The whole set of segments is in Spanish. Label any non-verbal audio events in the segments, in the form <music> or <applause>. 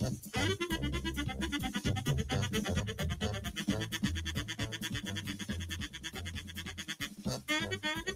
Thank you.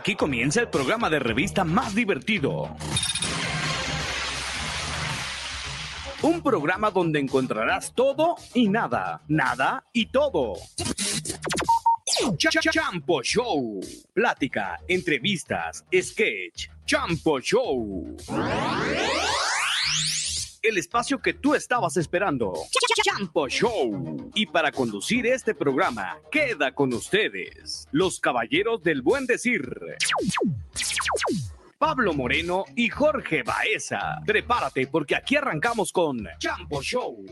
Aquí comienza el programa de revista más divertido. Un programa donde encontrarás todo y nada, nada y todo. Champo Show. Plática, entrevistas, sketch. Champo Show. El espacio que tú estabas esperando. Champo Show. Y para conducir este programa, queda con ustedes los caballeros del buen decir. Pablo Moreno y Jorge Baeza. Prepárate porque aquí arrancamos con Champo Show.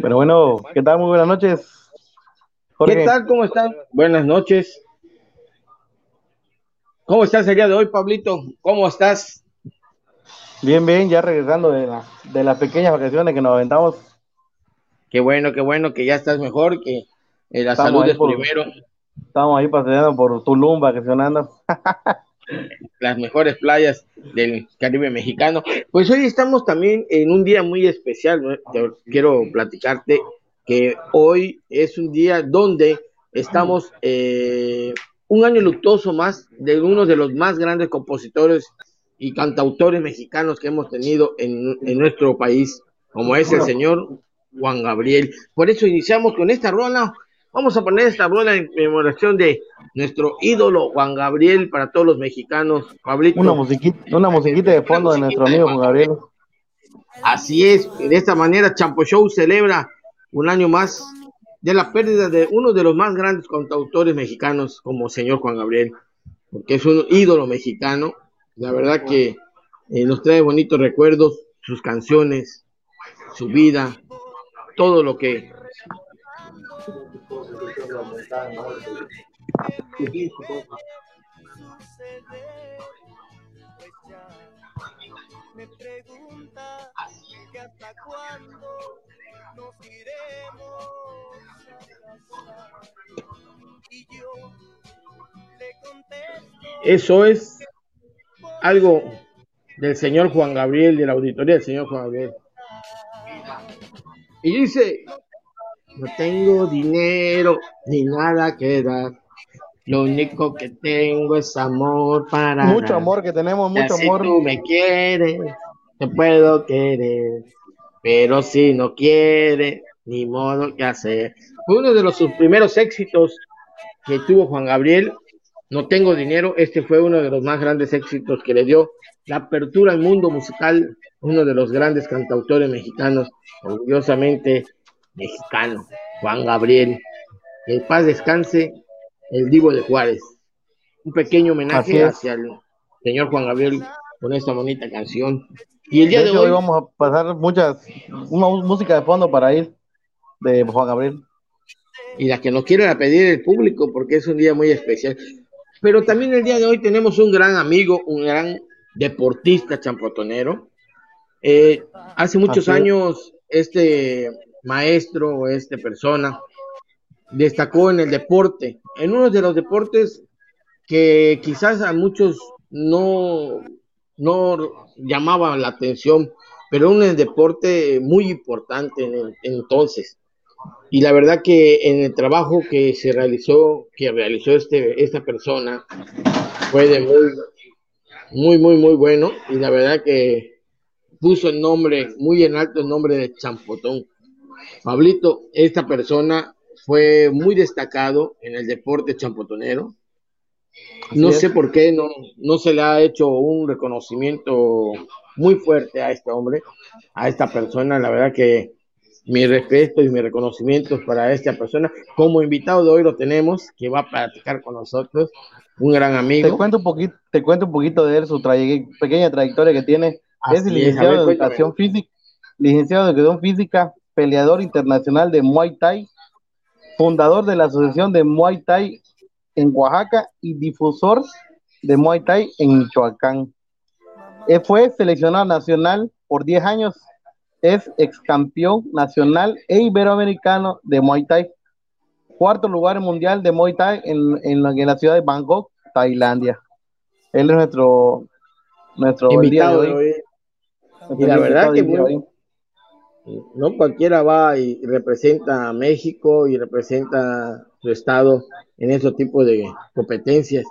Pero bueno, ¿qué tal? Muy buenas noches. ¿Qué tal? ¿Cómo están? Buenas noches. ¿Cómo estás el día de hoy, Pablito? ¿Cómo estás? Bien, bien, ya regresando de, la, de las pequeñas vacaciones que nos aventamos. Qué bueno, qué bueno que ya estás mejor, que eh, la salud es primero. Estamos ahí paseando por Tulum, vacacionando. <laughs> las mejores playas del Caribe mexicano. Pues hoy estamos también en un día muy especial. quiero platicarte que hoy es un día donde estamos eh, un año luctuoso más de uno de los más grandes compositores y cantautores mexicanos que hemos tenido en, en nuestro país, como es el señor Juan Gabriel. Por eso iniciamos con esta rola Vamos a poner esta bola en conmemoración de nuestro ídolo Juan Gabriel para todos los mexicanos. Pablito. Una musiquita, una musiquita de fondo de nuestro amigo Juan Gabriel. Así es, de esta manera Champo Show celebra un año más de la pérdida de uno de los más grandes cantautores mexicanos como señor Juan Gabriel, porque es un ídolo mexicano. La verdad que eh, nos trae bonitos recuerdos, sus canciones, su vida, todo lo que me pregunta que hasta cuándo nos iremos y yo le contesto eso es algo del señor Juan Gabriel de la auditoría del señor Juan Gabriel. Y dice no tengo dinero ni nada que dar. Lo único que tengo es amor para. Mucho amor que tenemos, mucho amor. Si tú me quieres, te puedo querer. Pero si no quieres, ni modo que hacer. Fue uno de los sus primeros éxitos que tuvo Juan Gabriel. No tengo dinero. Este fue uno de los más grandes éxitos que le dio la apertura al mundo musical. Uno de los grandes cantautores mexicanos. Orgullosamente mexicano, Juan Gabriel. El paz descanse el Divo de Juárez. Un pequeño homenaje hacia el señor Juan Gabriel con esta bonita canción. Y el día de, hoy, vamos a pasar muchas, una música de fondo para ir de Juan Gabriel. Y la que nos quiera pedir el público, porque es un día muy especial. Pero también el día de hoy tenemos un gran amigo, un gran deportista champotonero. Eh, hace muchos años, este maestro o esta persona destacó en el deporte, en uno de los deportes que quizás a muchos no, no llamaba la atención, pero un deporte muy importante en entonces. Y la verdad que en el trabajo que se realizó, que realizó este, esta persona, fue de muy, muy, muy, muy bueno. Y la verdad que puso el nombre, muy en alto el nombre de Champotón. Pablito, esta persona fue muy destacado en el deporte champotonero. No sé por qué no, no se le ha hecho un reconocimiento muy fuerte a este hombre, a esta persona. La verdad que mi respeto y mi reconocimiento para esta persona. Como invitado de hoy lo tenemos, que va a platicar con nosotros, un gran amigo. Te cuento un poquito, te cuento un poquito de él, su pequeña trayectoria que tiene. es licenciado en educación física, licenciado en educación física, peleador internacional de Muay Thai, fundador de la Asociación de Muay Thai en Oaxaca y difusor de Muay Thai en Michoacán. Él fue seleccionado nacional por 10 años es ex campeón nacional e iberoamericano de Muay Thai. Cuarto lugar mundial de Muay Thai en, la, ciudad de Bangkok, Tailandia. Él es nuestro, nuestro invitado de hoy. Y la verdad que no cualquiera va y representa a México y representa su estado en ese tipo de competencias.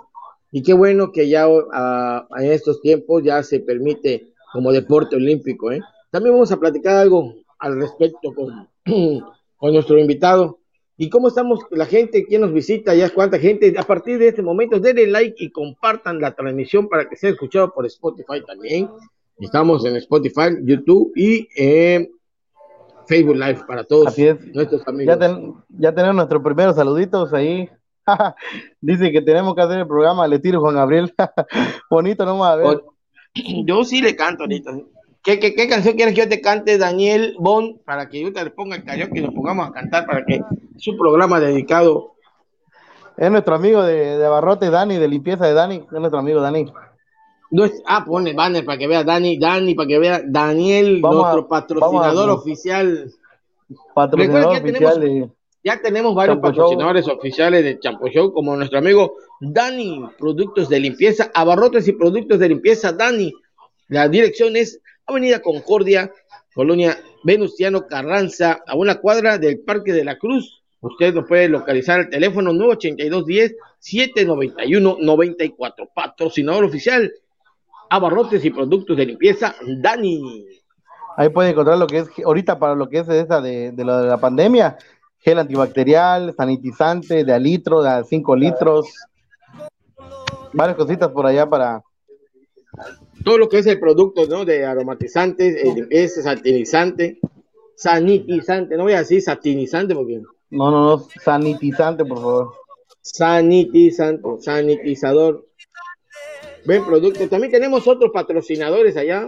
Y qué bueno que ya ah, en estos tiempos ya se permite como deporte olímpico, ¿eh? También vamos a platicar algo al respecto <clears throat> con, nuestro invitado. ¿Y cómo estamos la gente? ¿Quién nos visita? ¿Ya cuánta gente? A partir de este momento, denle like y compartan la transmisión para que sea escuchado por Spotify también. Estamos en Spotify, YouTube y en Facebook Live para todos nuestros amigos. Ya, tenemos nuestros primeros saluditos ahí. <laughs> Dice que tenemos que hacer el programa Le tiro Juan Gabriel. <laughs> Bonito, no a ver. Yo sí le canto ahorita. ¿Qué, qué, qué canción quieres que yo te cante, Daniel Bond, para que yo te le ponga el karaoke y nos pongamos a cantar para que es un programa dedicado? Es nuestro amigo de, de Barrote, Dani, de limpieza de Dani, es nuestro amigo Dani. No es, ah, pone banner para que vea Dani, Dani, para que vea Daniel, nuestro patrocinador oficial. Patrocinador oficial ya tenemos varios patrocinadores oficiales de Champo Show, como nuestro amigo Dani, productos de limpieza, abarrotes y productos de limpieza, Dani. La dirección es Avenida Concordia, Colonia Venustiano Carranza, a una cuadra del Parque de la Cruz. Usted lo puede localizar al teléfono 982-10-791-94. Patrocinador oficial, abarrotes y productos de limpieza, Dani. Ahí puede encontrar lo que es, ahorita para lo que es esa de, de, de la pandemia, gel antibacterial, sanitizante de a litro, de a 5 litros, varias cositas por allá para, todo lo que es el producto, ¿no? De aromatizantes, eh, es satinizante, sanitizante, no voy a decir satinizante porque... No, no, no, sanitizante, por favor. Sanitizante, sanitizador. Buen producto. También tenemos otros patrocinadores allá.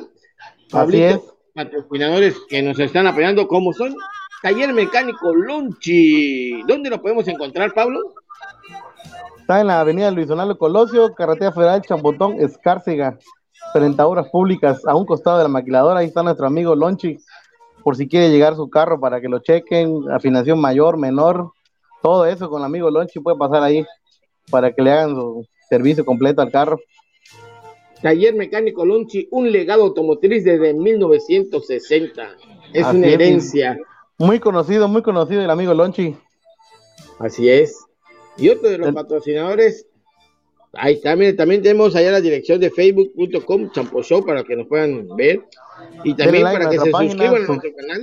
Pablito, patrocinadores que nos están apoyando, como son Taller Mecánico Lonchi. ¿Dónde lo podemos encontrar, Pablo? Está en la avenida Luis Donaldo Colosio, carretera federal Chambotón, Escárcega frente públicas a un costado de la maquiladora. Ahí está nuestro amigo Lonchi, por si quiere llegar su carro para que lo chequen, afinación mayor, menor, todo eso con el amigo Lonchi puede pasar ahí para que le hagan su servicio completo al carro. Taller Mecánico Lonchi, un legado automotriz desde 1960. Es una herencia. Muy conocido, muy conocido el amigo Lonchi. Así es. Y otro de los patrocinadores Ahí también, también tenemos allá la dirección de facebook.com Champo Show para que nos puedan ver. Y también para que se suscriban a nuestro canal.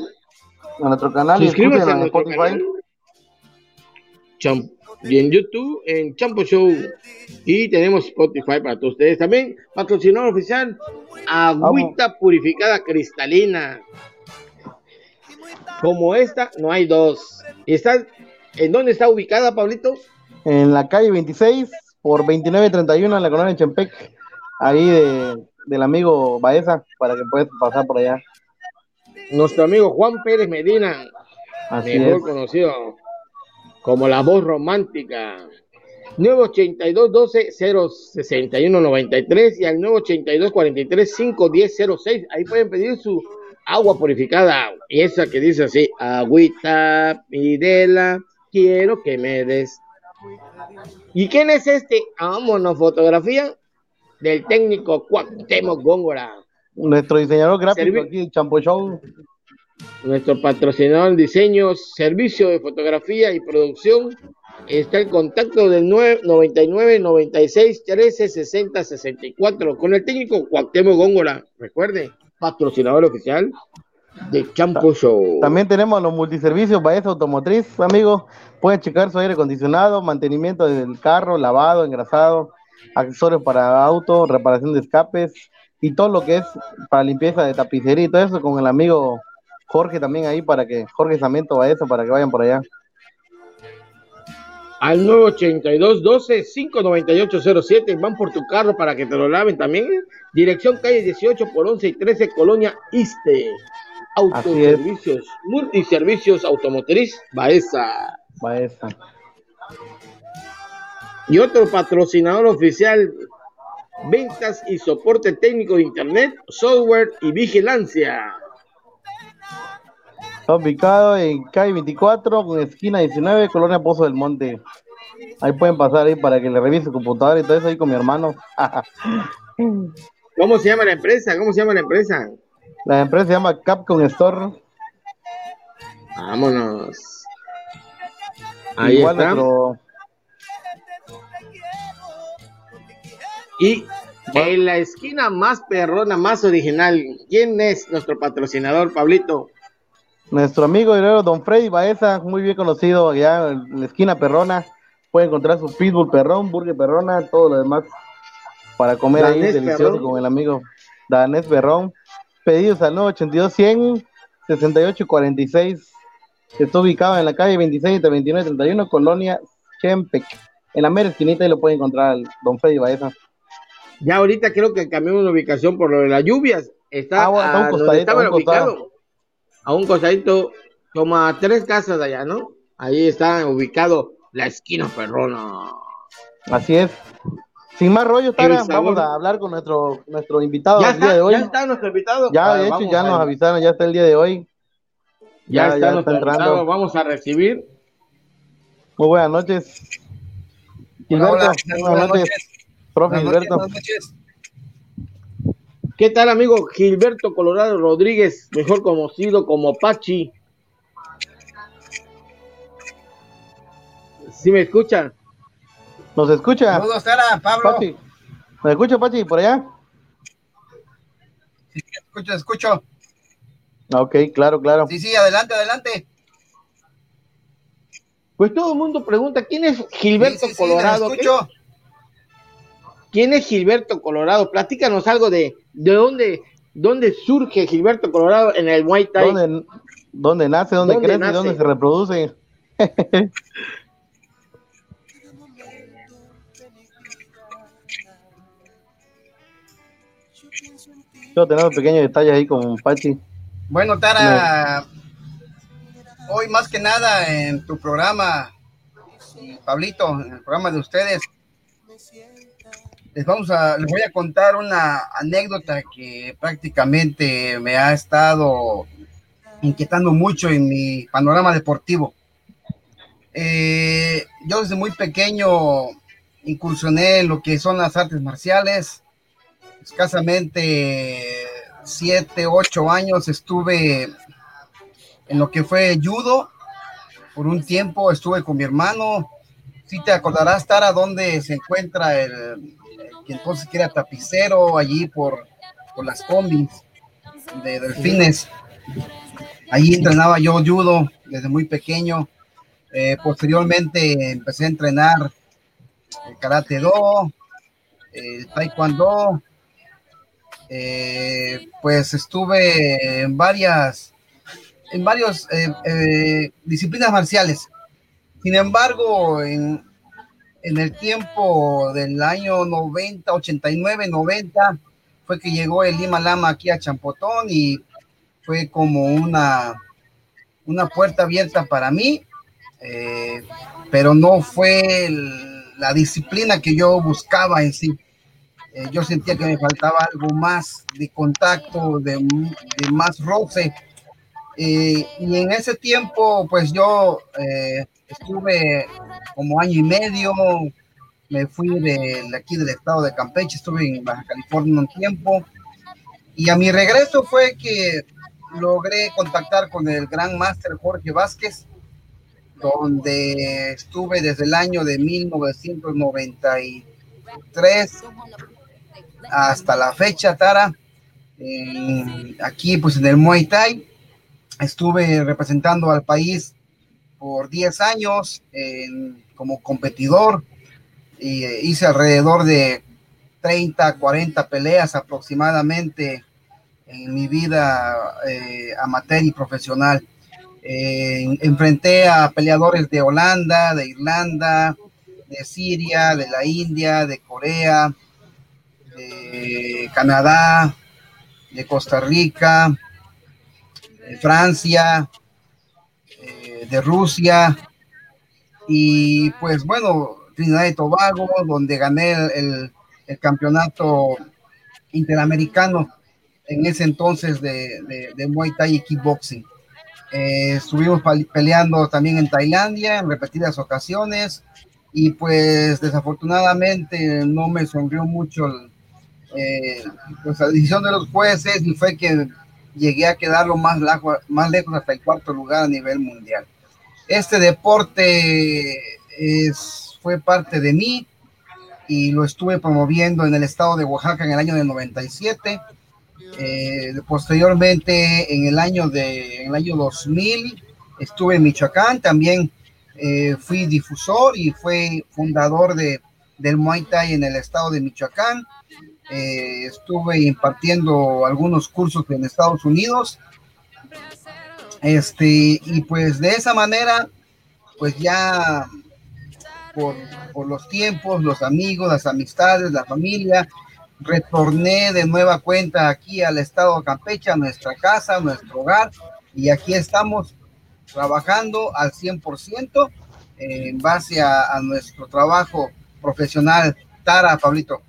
A nuestro canal. Suscríbanse a nuestro canal. Y en YouTube, en Champo Show. Y tenemos Spotify para todos ustedes. También patrocinador oficial, agüita purificada cristalina. Como esta, no hay dos. ¿Y está, ¿En dónde está ubicada, Pablito? En la calle 26, por 29.31 en la colonia de Chempec, ahí de, del amigo Baeza, para que puedas pasar por allá. Nuestro amigo Juan Pérez Medina, mejor conocido como la voz romántica. 982 12 061 93 y al 982 43 510 06. Ahí pueden pedir su agua purificada. Y esa que dice así: Agüita, pidela, quiero que me des ¿Y quién es este? Vámonos, fotografía. del técnico Cuauhtémoc Góngora. Nuestro diseñador gráfico aquí, Champo Show. Nuestro patrocinador en diseños, servicio de fotografía y producción. Está el contacto del 99 96 13 60 64 con el técnico Cuauhtémoc Góngora. Recuerde, patrocinador oficial de Campo Show. También tenemos los multiservicios Baeza Automotriz, amigos. Pueden checar su aire acondicionado, mantenimiento del carro, lavado, engrasado, accesorios para auto, reparación de escapes y todo lo que es para limpieza de tapicería y todo eso con el amigo Jorge también ahí para que, Jorge Samento Baeza, para que vayan por allá. Al 982 12 59807 van por tu carro para que te lo laven también. Dirección calle 18 por 11 y 13 Colonia Iste. Autoservicios, multiservicios automotriz, Baeza. Baeza. Y otro patrocinador oficial, ventas y soporte técnico de Internet, software y vigilancia. Está ubicado en calle 24, con esquina 19, Colonia Pozo del Monte. Ahí pueden pasar ahí para que le revise su computador y todo eso ahí con mi hermano. <laughs> ¿Cómo se llama la empresa? ¿Cómo se llama la empresa? La empresa se llama Capcom Store. Vámonos. Ahí está. Y en la esquina más perrona, más original, ¿quién es nuestro patrocinador, Pablito? Nuestro amigo heredero Don Freddy Baeza, muy bien conocido allá en la esquina perrona. Puede encontrar su pitbull perrón, burger perrona, todo lo demás para comer ahí delicioso con el amigo Danés Perrón pedidos al 982 100 68 46. Está ubicado en la calle 26 de 29 31, Colonia Chempec. En la mera esquinita y lo puede encontrar Don Freddy Baeza. Ya ahorita creo que cambió una ubicación por lo de las lluvias. Está, ah, a, un costadito, un ubicado. A un costadito, como a tres casas de allá, ¿no? Ahí está ubicado la esquina perrona. Así es. Sin más rollo, Tara, vamos a hablar con nuestro, nuestro invitado el día de hoy. Ya está nuestro invitado. Ya, de hecho, ya nos avisaron, ya está el día de hoy. Ya, está, nuestro invitado, vamos a recibir. Muy buenas noches. Gilberto, buenas, noches. Profe Gilberto. buenas noches. ¿Qué tal, amigo Gilberto Colorado Rodríguez, mejor conocido como Pachi? ¿Sí me escuchan? ¿Nos escucha? Saludos, Sara, Pablo. Pachi. ¿Me escucha, Pachi, por allá? Sí, escucho, escucho. Ok, claro, claro. Sí, sí, adelante, adelante. Pues todo el mundo pregunta, ¿quién es Gilberto Colorado? ¿Quién es Gilberto Colorado? Platícanos algo de, de dónde, dónde surge Gilberto Colorado en el Muay Thai. ¿Dónde, dónde nace, dónde, crece y dónde se reproduce? <laughs> Yo tenemos pequeños detalles ahí con Pachi. Bueno, Tara, hoy más que nada en tu programa, Pablito, en el programa de ustedes, les vamos a, les voy a contar una anécdota que prácticamente me ha estado inquietando mucho en mi panorama deportivo. Eh, yo desde muy pequeño incursioné en lo que son las artes marciales, escasamente siete, ocho años estuve en lo que fue judo. Por un tiempo estuve con mi hermano. Si te acordarás, Tara, dónde se encuentra el, que entonces que era tapicero, allí por, por las combis de delfines. Allí entrenaba yo judo desde muy pequeño. Eh, posteriormente empecé a entrenar el karate do, el taekwondo, eh, pues estuve en varias, en varios eh, eh, disciplinas marciales. Sin embargo, en, en el tiempo del año 90, 89, 90, fue que llegó el Lima Lama aquí a Champotón y fue como una, una puerta abierta para mí, pero no fue la disciplina que yo buscaba en sí. Eh, yo sentía que me faltaba algo más de contacto, de, más roce. Eh, y en ese tiempo, pues yo eh, estuve como año y medio me fui de, aquí del estado de Campeche, estuve en Baja California un tiempo y a mi regreso fue que logré contactar con el gran máster Jorge Vázquez, donde estuve desde el año de 1993 hasta la fecha, Tara, aquí pues en el Muay Thai. Estuve representando al país por 10 años como competidor y eh, hice alrededor de 30, 40 peleas aproximadamente en mi vida eh, amateur y profesional. Enfrenté a peleadores de Holanda, de Irlanda, de Siria, de la India, de Corea, de Canadá, de Costa Rica, de Francia, de Rusia y pues bueno, Trinidad y Tobago, donde gané el, campeonato interamericano en ese entonces de, de, Muay Thai y Kickboxing. Eh, estuvimos peleando también en Tailandia en repetidas ocasiones y pues desafortunadamente no me sonrió mucho eh, pues, la decisión de los jueces y fue que llegué a quedarlo más, más lejos hasta el cuarto lugar a nivel mundial. Este deporte fue parte de mí y lo estuve promoviendo en el estado de Oaxaca en el año del 97. Eh, posteriormente, en el año de en el año 2000, estuve en Michoacán, también eh, fui difusor y fui fundador de, del Muay Thai en el estado de Michoacán. Eh, estuve impartiendo algunos cursos en Estados Unidos. Este, y pues de esa manera, pues ya por, por los tiempos, los amigos, las amistades, la familia, retorné de nueva cuenta aquí al estado de Campeche, a nuestra casa, a nuestro hogar, y aquí estamos trabajando al 100% en base a, a nuestro trabajo profesional. Tara, Pablito.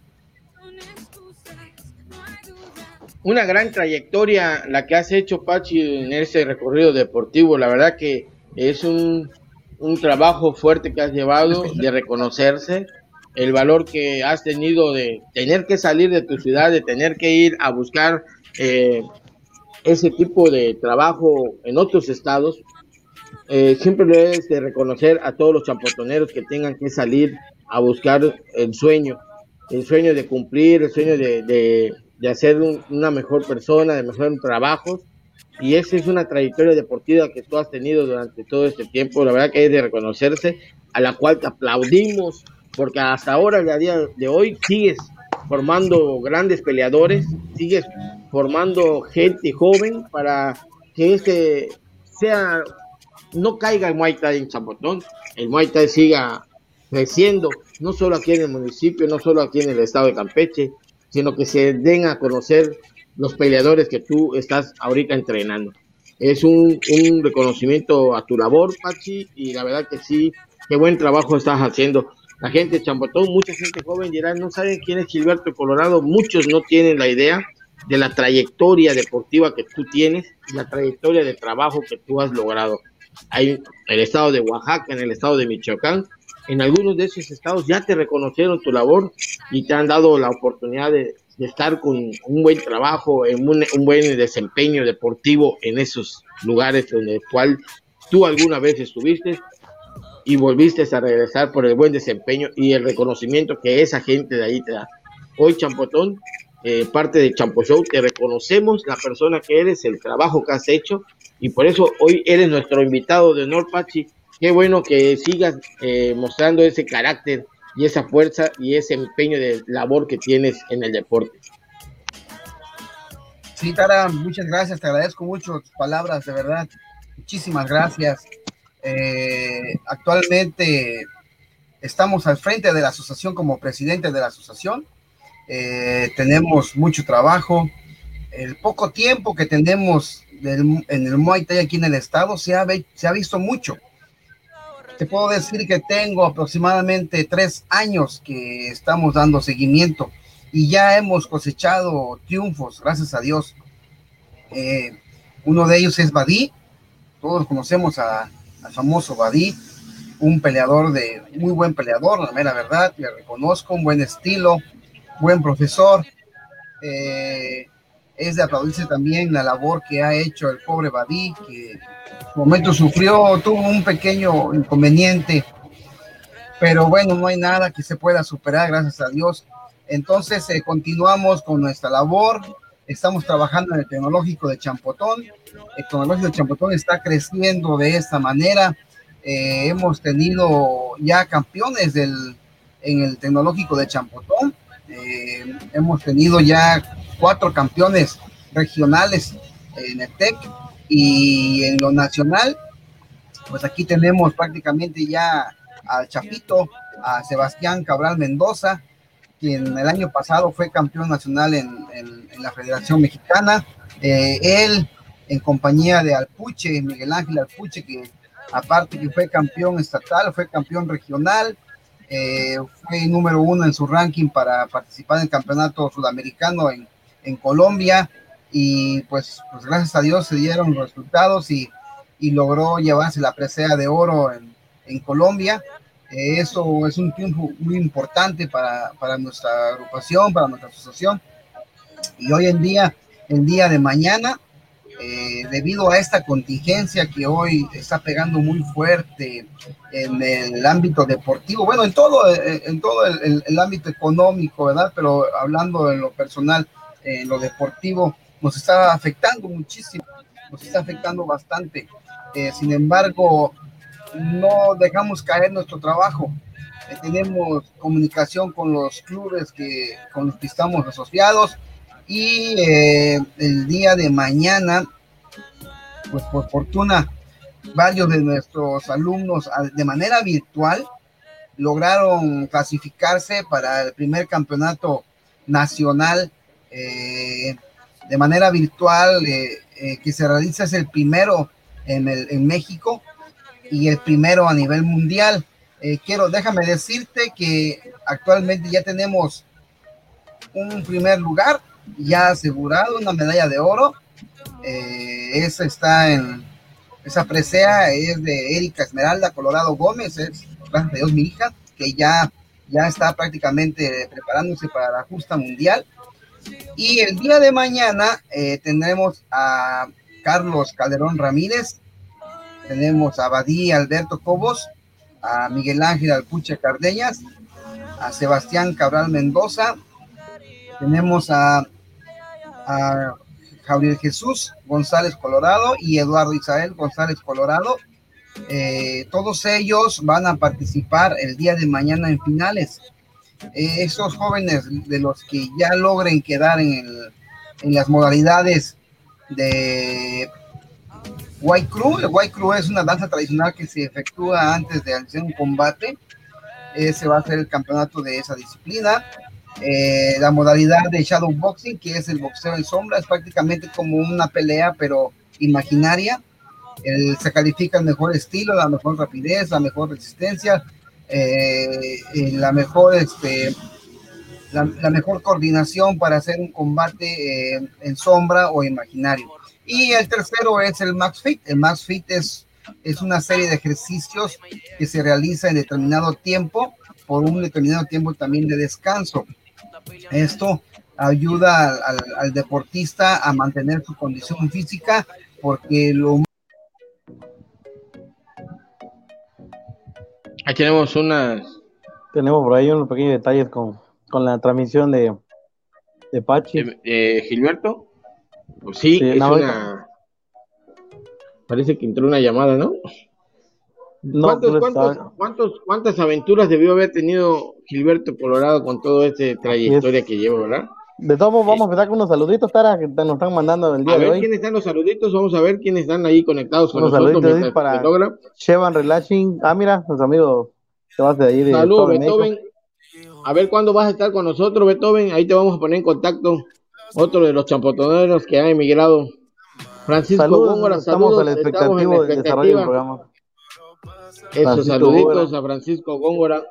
Una gran trayectoria la que has hecho, Pachi, en ese recorrido deportivo. La verdad que es un, un trabajo fuerte que has llevado de reconocerse, el valor que has tenido de tener que salir de tu ciudad, de tener que ir a buscar eh, ese tipo de trabajo en otros estados. Eh, siempre debes de reconocer a todos los champotoneros que tengan que salir a buscar el sueño, el sueño de cumplir, el sueño de de hacer una mejor persona, de mejorar trabajos. Y esa es una trayectoria deportiva que tú has tenido durante todo este tiempo. La verdad que es de reconocerse, a la cual te aplaudimos, porque hasta ahora, a día de hoy, sigues formando grandes peleadores, sigues formando gente joven para que este sea, no caiga el Muay Thai en Chapotón, el Muay Thai siga creciendo, no solo aquí en el municipio, no solo aquí en el estado de Campeche, sino que se den a conocer los peleadores que tú estás ahorita entrenando. Es un, reconocimiento a tu labor, Pachi, y la verdad que sí, qué buen trabajo estás haciendo. La gente de Champotón, mucha gente joven dirá, no saben quién es Gilberto Colorado, muchos no tienen la idea de la trayectoria deportiva que tú tienes y la trayectoria de trabajo que tú has logrado. Hay en el estado de Oaxaca, en el estado de Michoacán, en algunos de esos estados ya te reconocieron tu labor y te han dado la oportunidad de, estar con un buen trabajo, en un, buen desempeño deportivo en esos lugares donde cual tú alguna vez estuviste y volviste a regresar por el buen desempeño y el reconocimiento que esa gente de ahí te da. Hoy, Champotón, eh, parte de Champo Show, te reconocemos la persona que eres, el trabajo que has hecho y por eso hoy eres nuestro invitado de honor, Pachi, qué bueno que sigas eh, mostrando ese carácter y esa fuerza y ese empeño de labor que tienes en el deporte. Sí, Tara, muchas gracias, te agradezco mucho tus palabras, de verdad. Muchísimas gracias. Eh, actualmente estamos al frente de la asociación como presidente de la asociación. Eh, tenemos mucho trabajo. El poco tiempo que tenemos en el Muay Thai aquí en el estado se ha visto mucho te puedo decir que tengo aproximadamente tres años que estamos dando seguimiento y ya hemos cosechado triunfos, gracias a Dios. Eh, uno de ellos es Badí, todos conocemos al famoso Badí. un peleador de, muy buen peleador, la mera verdad, le reconozco, un buen estilo, buen profesor. Eh, es de aplaudirse también la labor que ha hecho el pobre Badí, que en su momento sufrió, tuvo un pequeño inconveniente, pero bueno, no hay nada que se pueda superar, gracias a Dios. Entonces, eh, continuamos con nuestra labor. Estamos trabajando en el tecnológico de Champotón. El tecnológico de Champotón está creciendo de esta manera. Eh, hemos tenido ya campeones del, en el tecnológico de Champotón. Eh, hemos tenido ya cuatro campeones regionales en el TEC y en lo nacional, pues aquí tenemos prácticamente ya al Chapito, a Sebastián Cabral Mendoza, quien el año pasado fue campeón nacional en, la Federación Mexicana. Eh, él, en compañía de Alpuche, Miguel Ángel Alpuche, que aparte que fue campeón estatal, fue campeón regional, eh, fue número uno en su ranking para participar en el campeonato sudamericano en, en Colombia y pues, pues, gracias a Dios se dieron los resultados y, y logró llevarse la presea de oro en, en Colombia. Eh, eso es un triunfo muy importante para, para, nuestra agrupación, para nuestra asociación. Y hoy en día, el día de mañana, eh, debido a esta contingencia que hoy está pegando muy fuerte en el ámbito deportivo, bueno, en todo, eh, en todo el, el, ámbito económico, ¿verdad? Pero hablando de lo personal, en lo deportivo, nos está afectando muchísimo, nos está afectando bastante. Eh, sin embargo, no dejamos caer nuestro trabajo. tenemos comunicación con los clubes que, con los que estamos asociados y eh, el día de mañana, pues por fortuna, varios de nuestros alumnos de manera virtual lograron clasificarse para el primer campeonato nacional eh, de manera virtual eh, que se realiza es el primero en, el, en, México y el primero a nivel mundial. quiero, déjame decirte que actualmente ya tenemos un primer lugar ya asegurado una medalla de oro. Eh, esa está en, esa presea es de Erika Esmeralda Colorado Gómez, es, gracias a Dios, mi hija, que ya, ya está prácticamente preparándose para la justa mundial. Y el día de mañana eh, tendremos a Carlos Calderón Ramírez, tenemos a Badí Alberto Cobos, a Miguel Ángel Alpuche Cardeñas, a Sebastián Cabral Mendoza, tenemos a a Javier Jesús González Colorado y Eduardo Isabel González Colorado. Eh, todos ellos van a participar el día de mañana en finales. Eh, esos jóvenes de los que ya logren quedar en, en las modalidades de White Crew, el White Crew es una danza tradicional que se efectúa antes de hacer un combate. Ese va a ser el campeonato de esa disciplina. Eh, la modalidad de shadow boxing, que es el boxeo en sombra, es prácticamente como una pelea, pero imaginaria. se califica el mejor estilo, la mejor rapidez, la mejor resistencia, eh, la mejor este, la, mejor coordinación para hacer un combate eh, en sombra o imaginario. Y el tercero es el Max Fit. El Max Fit es, es una serie de ejercicios que se realiza en determinado tiempo por un determinado tiempo también de descanso. Esto ayuda al, deportista a mantener su condición física porque lo... Aquí tenemos unas... Tenemos por ahí unos pequeños detalles con, con la transmisión de, de Pachi. Gilberto? Pues sí, es una... Parece que entró una llamada, ¿no? ¿Cuántos, cuántas aventuras debió haber tenido Gilberto Colorado con toda esta trayectoria que lleva, verdad? De todos modos, vamos a empezar con unos saluditos, Tara, que nos están mandando el día a de ver hoy. quiénes están los saluditos, vamos a ver quiénes están ahí conectados con nosotros. Saluditos para Shevan Relashing. Ah, mira, nuestro amigo se va de ahí de Saludos, Beethoven. A ver cuándo vas a estar con nosotros, Beethoven. Ahí te vamos a poner en contacto. Otro de los champotoneros que han emigrado. Francisco saludos, Góngora, estamos saludos. a la expectativa del desarrollo del programa. Esos saluditos Góngora. a Francisco Góngora.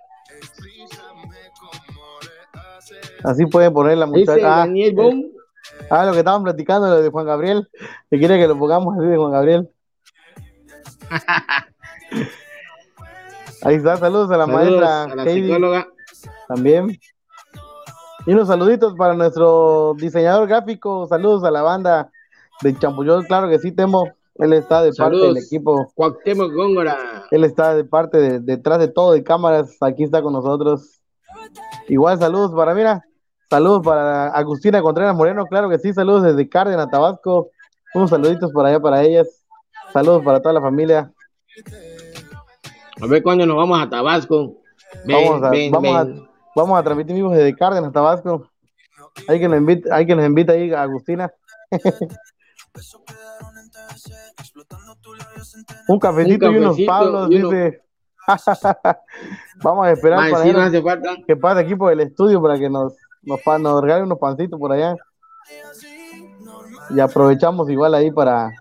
Así puede poner la muchacha. Daniel ah, Boom. ah, lo que estaban platicando, lo de Juan Gabriel. Que quiere que lo pongamos así de Juan Gabriel. <laughs> Ahí está, saludos a la maestra. A la psicóloga. También. Y unos saluditos para nuestro diseñador gráfico. Saludos a la banda de Champuyol. Claro que sí, Temo. Él está de parte del equipo. Cuauhtémoc Góngora. Él está de parte de, detrás de todo de cámaras. Aquí está con nosotros. Igual saludos para, mira, saludos para Agustina Contreras Moreno. Claro que sí, saludos desde Cárdenas, Tabasco. Unos saluditos por allá para ellas. Saludos para toda la familia. A ver cuándo nos vamos a Tabasco. vamos, a, vamos, A, vamos a transmitir vivos desde Cárdenas, Tabasco. Hay que nos invita, hay que nos invita ahí a Agustina. <laughs> Un cafecito, y unos pablos, dice. <laughs> vamos a esperar para que pase aquí por el estudio para que nos, nos, nos regale unos pancitos por allá. Y aprovechamos igual ahí para,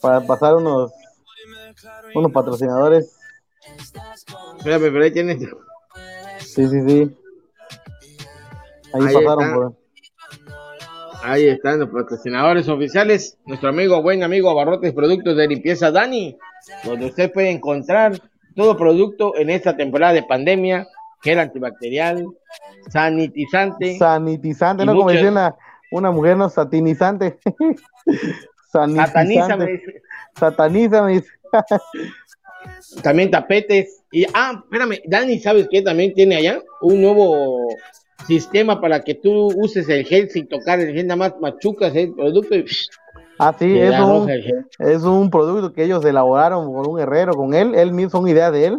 para pasar unos, unos patrocinadores. Espérame, pero ahí tienes. Sí, sí, sí. Ahí, pasaron por. Ahí están los patrocinadores oficiales. Nuestro amigo, buen amigo Abarrotes Productos de Limpieza Dani, donde usted puede encontrar todo producto en esta temporada de pandemia, gel antibacterial, sanitizante. Sanitizante, no como decía una, una, mujer, no, satinizante. <laughs> Satanízame. Satanízame. También tapetes. Y, ah, espérame, Dani, ¿sabes qué? También tiene allá un nuevo sistema para que tú uses el gel sin tocar el gel, nada más machucas el producto y... Ah, sí, es un, es un producto que ellos elaboraron con un herrero, con él, él mismo, son ideas de él,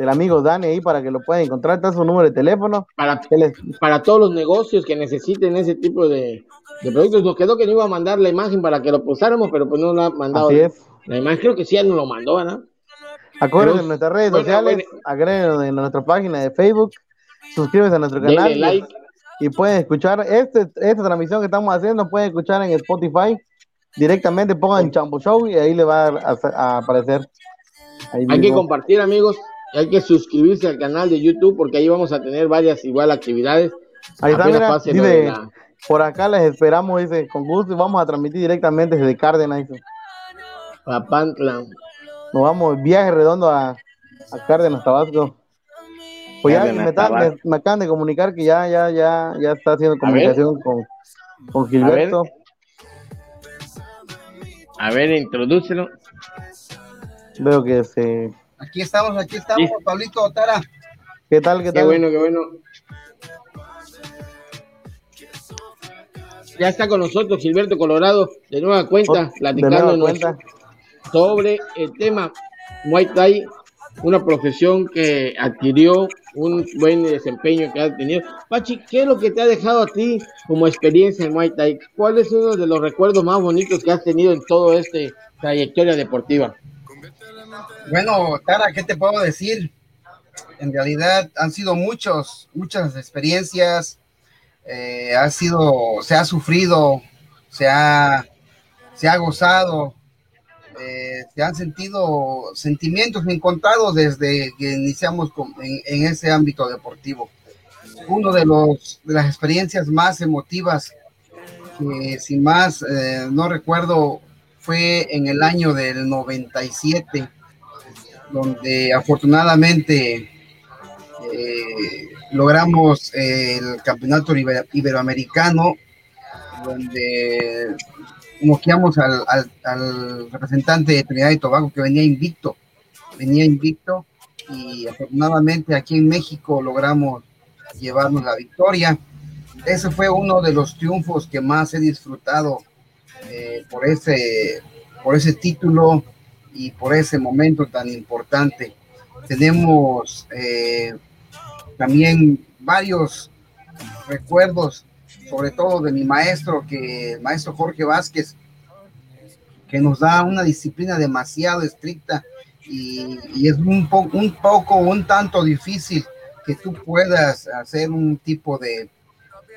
del amigo Dani ahí para que lo puedan encontrar, está su número de teléfono. Para, para todos los negocios que necesiten ese tipo de, productos, nos quedó que no iba a mandar la imagen para que lo pusáramos, pero pues no lo ha mandado. Así es. La imagen creo que sí, él nos lo mandó, ¿no? Acuérdense en nuestras redes sociales, bueno. en nuestra página de Facebook, suscríbete a nuestro canal. Y pueden escuchar este, esta transmisión que estamos haciendo, pueden escuchar en Spotify. Directamente pongan Champo Show y ahí le va a, aparecer. hay que compartir, amigos. Hay que suscribirse al canal de YouTube porque ahí vamos a tener varias igual actividades. Ahí está, mira, por acá les esperamos, dice, con gusto y vamos a transmitir directamente desde Cárdenas. Papantla. Nos vamos viaje redondo a, a Cárdenas, Tabasco. Pues ya me, acaban de comunicar que ya, ya, ya, ya está haciendo comunicación con, con Gilberto. A ver, introdúcelo. Veo que se. Aquí estamos, aquí estamos, Pablito Otara. ¿Qué tal, qué tal? Qué bueno, qué bueno. Ya está con nosotros Gilberto Colorado, de nueva cuenta, platicando sobre el tema Muay Thai una profesión que adquirió un buen desempeño que ha tenido. Pachi, ¿qué es lo que te ha dejado a ti como experiencia en Muay Thai? ¿Cuál es uno de los recuerdos más bonitos que has tenido en toda esta trayectoria deportiva? Bueno, Tara, ¿qué te puedo decir? En realidad han sido muchos, muchas experiencias. Eh, ha sido, se ha sufrido, se ha, se ha gozado, eh, se han sentido sentimientos encontrados desde que iniciamos en, ese ámbito deportivo. Uno de, los, de las experiencias más emotivas, que sin más eh, no recuerdo, fue en el año del 97, donde afortunadamente eh, logramos el campeonato iberoamericano, donde moqueamos al, representante de Trinidad y Tobago que venía invicto, venía invicto y afortunadamente aquí en México logramos llevarnos la victoria. Ese fue uno de los triunfos que más he disfrutado eh, por, ese, por ese título y por ese momento tan importante. Tenemos eh, también varios recuerdos sobre todo de mi maestro, que el maestro Jorge Vázquez, que nos da una disciplina demasiado estricta y, es un, poco un poco, un tanto difícil que tú puedas hacer un tipo de,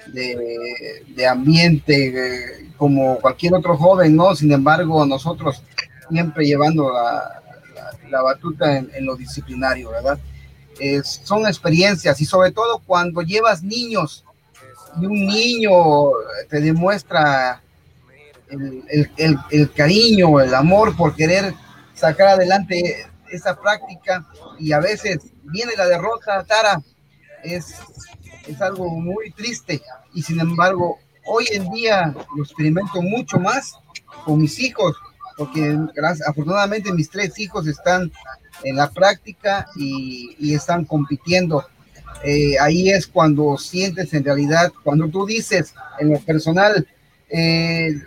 de, ambiente eh, como cualquier otro joven, ¿no? Sin embargo, nosotros siempre llevando la, la, batuta en, lo disciplinario, ¿verdad? son experiencias y sobre todo cuando llevas niños y un niño te demuestra el, cariño, el amor por querer sacar adelante esa práctica y a veces viene la derrota, Tara, es, es algo muy triste y sin embargo hoy en día lo experimento mucho más con mis hijos, porque afortunadamente mis tres hijos están en la práctica y, y están compitiendo. Eh, ahí es cuando sientes en realidad, cuando tú dices en lo personal, eh,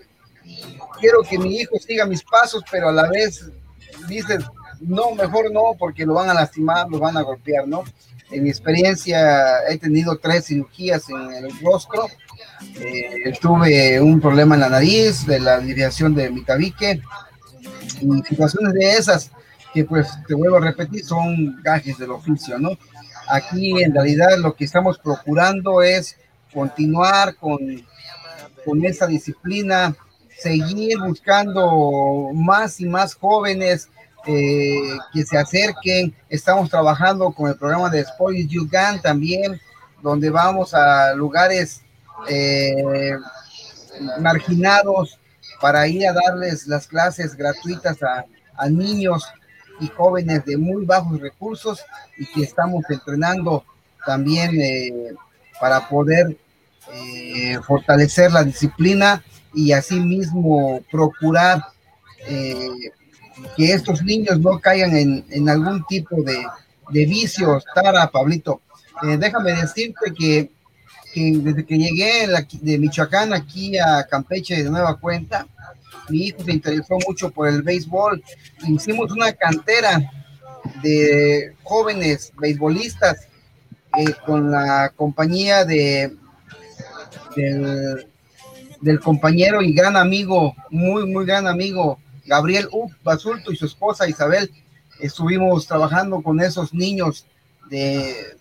quiero que mi hijo siga mis pasos, pero a la vez dices, no, mejor no, porque lo van a lastimar, lo van a golpear, ¿no? En mi experiencia he tenido tres cirugías en el rostro. Eh, tuve un problema en la nariz, de la desviación de mi tabique, y situaciones de esas que pues te vuelvo a repetir, son gajes del oficio, ¿no? Aquí en realidad lo que estamos procurando es continuar con, con esa disciplina, seguir buscando más y más jóvenes eh, que se acerquen. Estamos trabajando con el programa de Spoils You Can también, donde vamos a lugares eh, marginados para ir a darles las clases gratuitas a, a niños y jóvenes de muy bajos recursos y que estamos entrenando también eh, para poder eh, fortalecer la disciplina y asimismo procurar que estos niños no caigan en, algún tipo de, de vicios. Tara, Pablito, déjame decirte que, desde que llegué de Michoacán aquí a Campeche de nueva cuenta, mi hijo se interesó mucho por el béisbol. Hicimos una cantera de jóvenes beisbolistas eh, con la compañía de del, compañero y gran amigo, muy, muy gran amigo, Gabriel U. Basulto y su esposa Isabel. Estuvimos trabajando con esos niños de,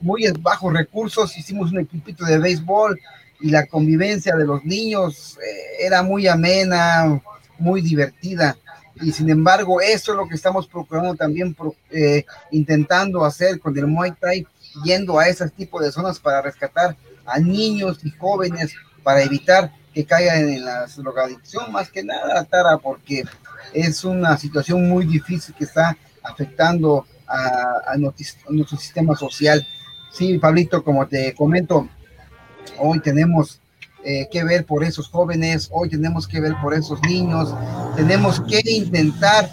muy bajos recursos, hicimos un equipito de béisbol, y la convivencia de los niños eh, era muy amena, muy divertida. Y sin embargo, eso es lo que estamos procurando también, eh, intentando hacer con el Muay Thai, yendo a ese tipo de zonas para rescatar a niños y jóvenes, para evitar que caigan en la drogadicción, más que nada, Tara, porque es una situación muy difícil que está afectando a, nuestro sistema social. Sí, Pablito, como te comento, Hoy tenemos eh, que ver por esos jóvenes, hoy tenemos que ver por esos niños, tenemos que intentar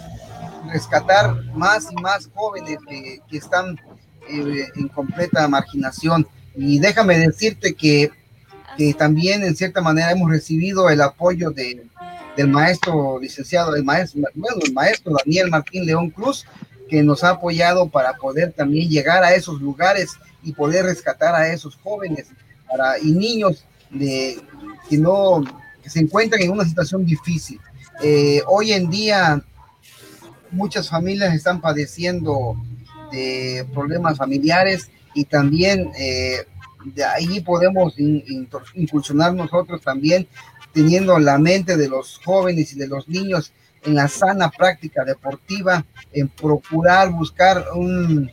rescatar más y más jóvenes que, están eh, en completa marginación. Y déjame decirte que, también en cierta manera hemos recibido el apoyo de, del maestro licenciado, el maestro, el maestro Daniel Martín León Cruz, que nos ha apoyado para poder también llegar a esos lugares y poder rescatar a esos jóvenes para, y niños de, que, no, que se encuentran en una situación difícil. Eh, hoy en día muchas familias están padeciendo de problemas familiares y también eh, de ahí podemos incursionar nosotros también teniendo la mente de los jóvenes y de los niños en la sana práctica deportiva, en procurar buscar un,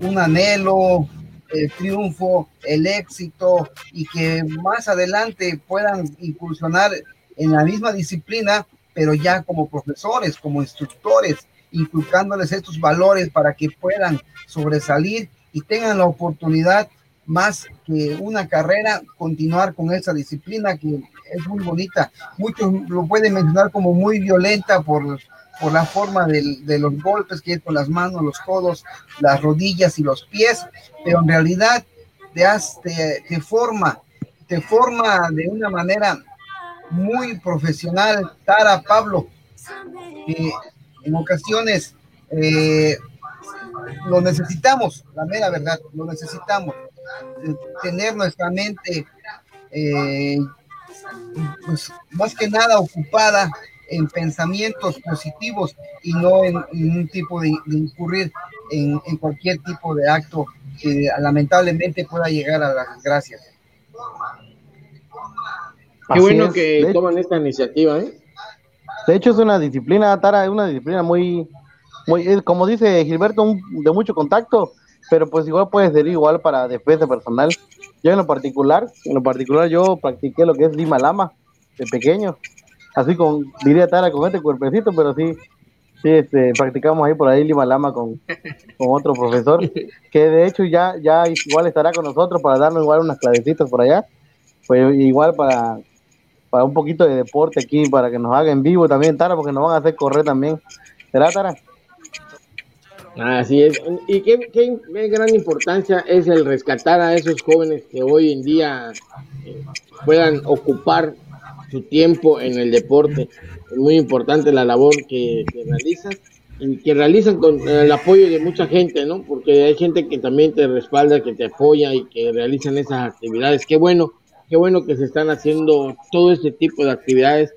un anhelo, el triunfo, el éxito y que más adelante puedan incursionar en la misma disciplina, pero ya como profesores, como instructores, inculcándoles estos valores para que puedan sobresalir y tengan la oportunidad más que una carrera, continuar con esa disciplina que es muy bonita. Muchos lo pueden mencionar como muy violenta por por la forma de los golpes que hay con las manos, los codos, las rodillas y los pies, pero en realidad te, te, forma, te forma de una manera muy profesional, Tara Pablo, que en ocasiones eh, lo necesitamos, la mera verdad, lo necesitamos, tener nuestra mente eh, pues, más que nada ocupada en pensamientos positivos y no en, un tipo de, incurrir en, cualquier tipo de acto que lamentablemente pueda llegar a las desgracias. Qué bueno que toman esta iniciativa, ¿eh? De hecho, es una disciplina, Tara, es una disciplina muy, muy como dice Gilberto, de mucho contacto, pero pues igual puede ser igual para defensa personal. Yo en lo particular, en lo particular yo practiqué lo que es Lima Lama de pequeño así con, diría Tara, con este cuerpecito, pero sí, Sí, este, practicamos ahí por ahí Lima Lama con, con otro profesor, que de hecho ya, ya igual estará con nosotros para darnos igual unas clavecitas por allá, pues igual para, para un poquito de deporte aquí, para que nos haga en vivo también, Tara, porque nos van a hacer correr también. ¿Será, Tara? Así es. Y qué, qué, gran importancia es el rescatar a esos jóvenes que hoy en día eh, puedan ocupar su tiempo en el deporte. Es muy importante la labor que, realizan y que realizan con el apoyo de mucha gente, ¿no? Porque hay gente que también te respalda, que te apoya y que realizan esas actividades. Qué bueno, qué bueno que se están haciendo todo este tipo de actividades,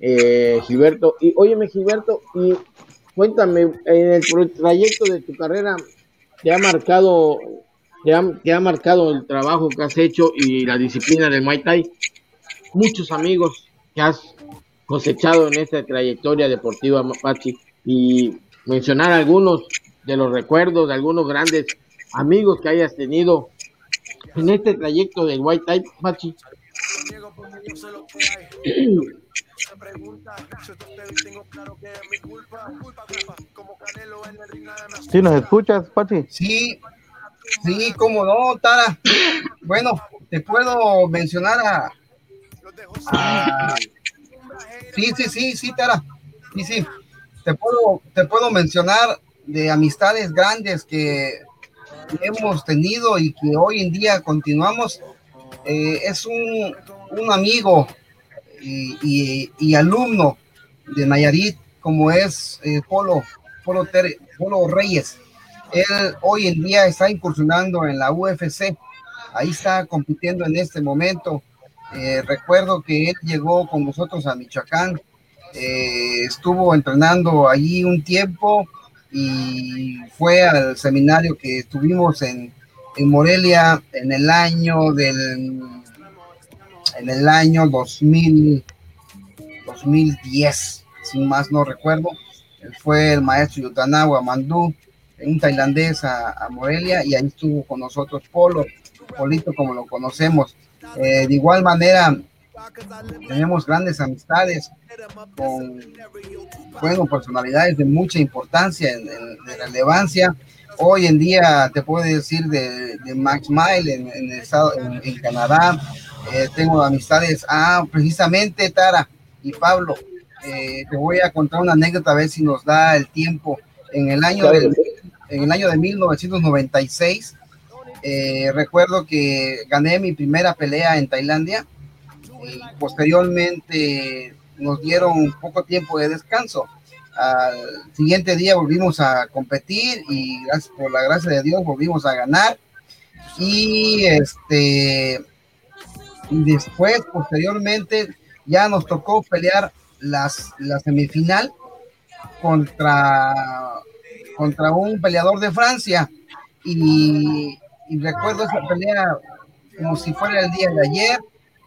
eh, Gilberto. Y óyeme, Gilberto, y cuéntame, en el trayecto de tu carrera, ¿te ha marcado, te ha, marcado el trabajo que has hecho y la disciplina del Muay Thai? Muchos amigos que has cosechado en esta trayectoria deportiva, Pachi, y mencionar algunos de los recuerdos de algunos grandes amigos que hayas tenido en este trayecto del White Thai, Pachi. <clears throat> ¿Sí nos escuchas, Pachi? Sí, sí, cómo no, Tara. Bueno, te puedo mencionar a, Sí, sí, sí, sí, Tara. Sí, sí. Te puedo, te puedo mencionar de amistades grandes que hemos tenido y que hoy en día continuamos. Eh, es un, un amigo y, alumno de Nayarit, como es eh, Polo, Polo, Polo Reyes. Él hoy en día está incursionando en la UFC, ahí está compitiendo en este momento. Eh, recuerdo que él llegó con nosotros a Michoacán, eh, estuvo entrenando allí un tiempo y fue al seminario que tuvimos en, en Morelia en el año del en el año 2000, 2010, sin más no recuerdo. Fue el maestro Yutanawa Mandú, un tailandés a, Morelia, y ahí estuvo con nosotros Polo, Polito como lo conocemos. Eh, de igual manera, tenemos grandes amistades con, bueno, personalidades de mucha importancia, de relevancia. Hoy en día te puedo decir de, Max Mile en, estado, en Canadá, eh, tengo amistades, ah, precisamente Tara y Pablo, eh, te voy a contar una anécdota a ver si nos da el tiempo. En el año, de, en el año de 1996, eh, recuerdo que gané mi primera pelea en Tailandia y posteriormente nos dieron poco tiempo de descanso. Al siguiente día volvimos a competir y gracias por la gracia de Dios volvimos a ganar. Y este y después, posteriormente, ya nos tocó pelear las, la semifinal contra, contra un peleador de Francia. Y, recuerdo esa pelea como si fuera el día de ayer.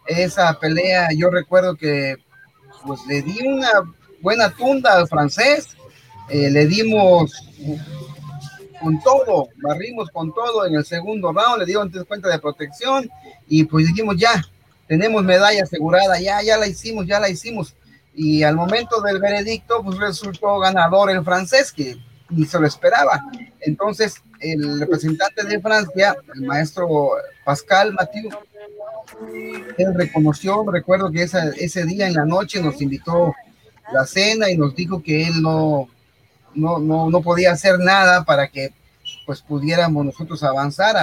Esa pelea, yo recuerdo que pues le di una buena tunda al francés, eh, le dimos con todo, barrimos con todo en el segundo round, le dio antes cuenta de protección y pues dijimos ya, tenemos medalla asegurada, ya, ya la hicimos, ya la hicimos. Y al momento del veredicto, pues resultó ganador el francés, que ni se lo esperaba. Entonces, el representante de Francia, el maestro Pascal Mathieu, él reconoció, recuerdo que ese día en la noche nos invitó la cena y nos dijo que él no, no, no, no podía hacer nada para que pues pudiéramos nosotros avanzar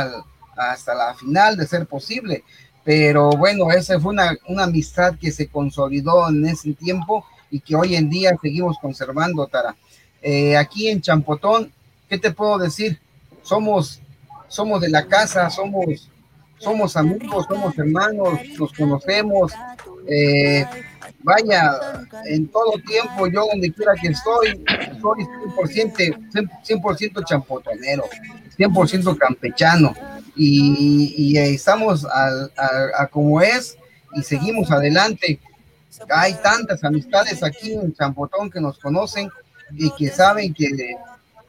hasta la final de ser posible. Pero bueno, esa fue una, una amistad que se consolidó en ese tiempo y que hoy en día seguimos conservando, Tara. Eh, aquí en Champotón, ¿qué te puedo decir? Somos, somos de la casa, somos, somos amigos, somos hermanos, nos conocemos. Eh, vaya, en todo tiempo, yo donde quiera que estoy, soy 100%, 100 champotonero, 100% campechano, y, estamos a, como es y seguimos adelante. Hay tantas amistades aquí en Champotón que nos conocen y que saben que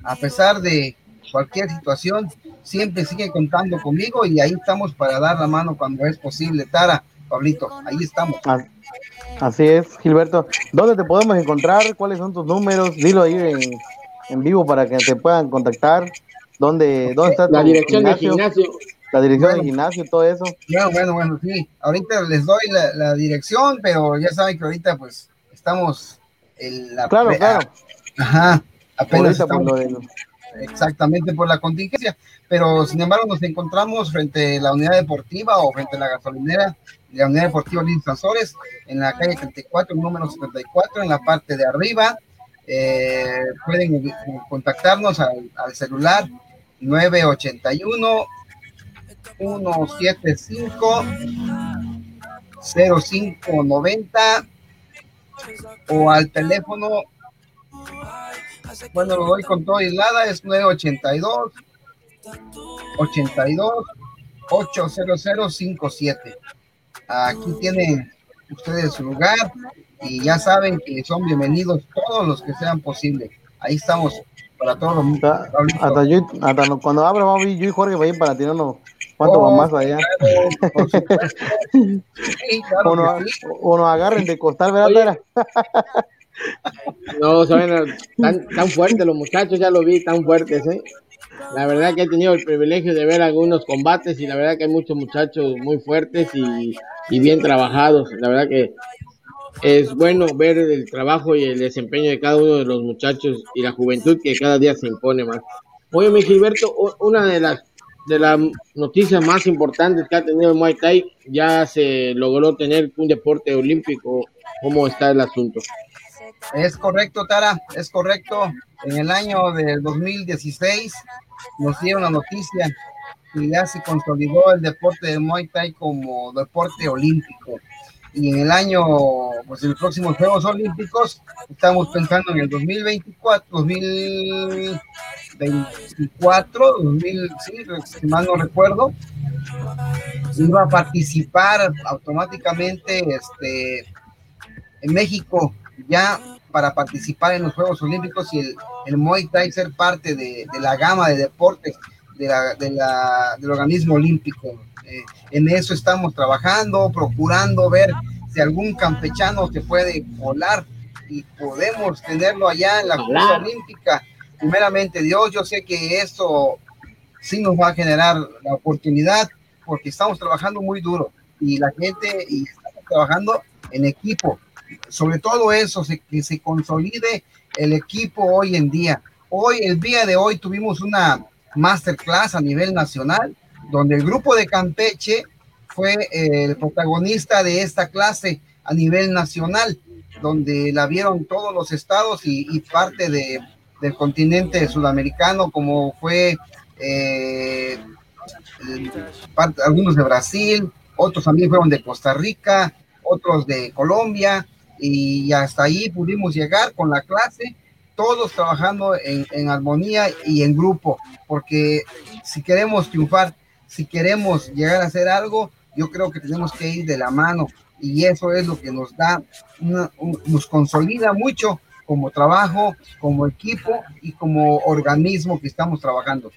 a pesar de cualquier situación, siempre siguen contando conmigo y ahí estamos para dar la mano cuando es posible. Tara, Pablito, ahí estamos. Así es, Gilberto. ¿Dónde te podemos encontrar? ¿Cuáles son tus números? Dilo ahí en, vivo para que te puedan contactar. ¿Dónde, dónde está la dirección del gimnasio? La dirección del gimnasio, todo eso. Bueno, bueno, bueno, sí. Ahorita les doy la, dirección, pero ya saben que ahorita pues estamos en la... Claro, claro. Ajá, apenas estamos, Exactamente por la contingencia, pero sin embargo nos encontramos frente a la unidad deportiva o frente a la gasolinera de la unidad deportiva Luis Sanzores en la calle 34, número 74, en la parte de arriba. Eh, pueden contactarnos al, al celular 981 175 0590 o al teléfono bueno, lo doy con todo aislada, es 982 82 80057. Aquí tienen ustedes su lugar y ya saben que son bienvenidos todos los que sean posibles. Ahí estamos para todos los hasta, hasta, yo, hasta cuando abra vamos yo y Jorge va a ir para tirarnos cuánto oh, más allá. o, <laughs> nos, agarren de costal, ¿verdad? <laughs> No, saben, tan, tan fuertes los muchachos, ya lo vi, tan fuertes, ¿eh? La verdad que he tenido el privilegio de ver algunos combates y la verdad que hay muchos muchachos muy fuertes y, bien trabajados. La verdad que es bueno ver el trabajo y el desempeño de cada uno de los muchachos y la juventud que cada día se impone más. Oye, mi Gilberto, una de las de las noticias más importantes que ha tenido el Muay Thai, ya se logró tener un deporte olímpico. ¿Cómo está el asunto? Es correcto, Tara, es correcto. En el año del 2016 nos dieron la noticia que ya se consolidó el deporte de Muay Thai como deporte olímpico. Y en el año, pues en los próximos Juegos Olímpicos, estamos pensando en el 2024, 2024, 2000, sí, si mal no recuerdo, iba a participar automáticamente este, en México ya para participar en los Juegos Olímpicos y el, el Muay Thai ser parte de, la gama de deportes de la, del organismo olímpico. Eh, en eso estamos trabajando, procurando ver si algún campechano se puede volar y podemos tenerlo allá en la Juegos Olímpica. Primeramente, Dios, yo sé que eso sí nos va a generar la oportunidad porque estamos trabajando muy duro y la gente y estamos trabajando en equipo sobre todo eso, que se consolide el equipo hoy en día. Hoy, el día de hoy, tuvimos una masterclass a nivel nacional, donde el grupo de Campeche fue eh, el protagonista de esta clase a nivel nacional, donde la vieron todos los estados y, parte de, del continente sudamericano, como fue eh, algunos de Brasil, otros también fueron de Costa Rica, otros de Colombia, y hasta ahí pudimos llegar con la clase, todos trabajando en, armonía y en grupo, porque si queremos triunfar, si queremos llegar a hacer algo, yo creo que tenemos que ir de la mano y eso es lo que nos da, nos consolida mucho como trabajo, como equipo y como organismo que estamos trabajando.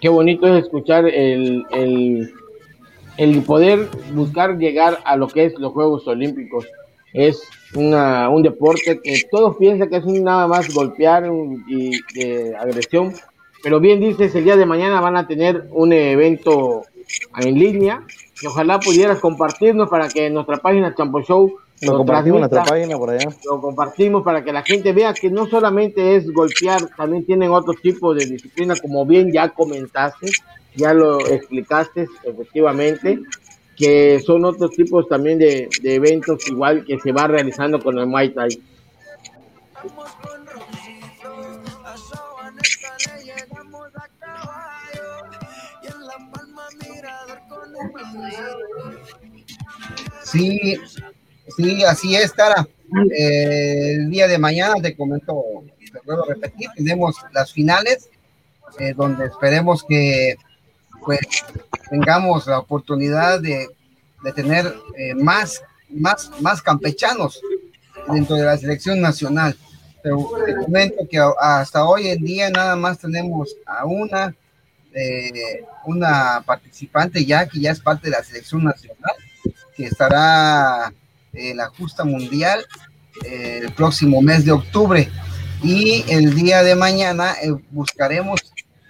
Qué bonito es escuchar el, el el poder buscar llegar a lo que es los Juegos Olímpicos. Es una, un deporte que todos piensan que es nada más golpear y agresión, pero bien dices, el día de mañana van a tener un evento en línea y ojalá pudieras compartirnos para que nuestra página Champo Show lo, compartimos nuestra página por allá. Lo compartimos para que la gente vea que no solamente es golpear, también tienen otro tipo de disciplina, como bien ya comentaste, ya lo explicaste efectivamente, que son otros tipos también de, eventos igual que se va realizando con el Muay Thai. Sí, sí, así es, Tara. Eh, el día de mañana te comento, te puedo repetir, tenemos las finales, eh, donde esperemos que pues tengamos la oportunidad de, tener eh, más, más, más campechanos dentro de la selección nacional. Pero te comento que hasta hoy en día nada más tenemos a una eh, una participante ya que ya es parte de la selección nacional, que estará en la justa mundial eh, el próximo mes de octubre. Y el día de mañana buscaremos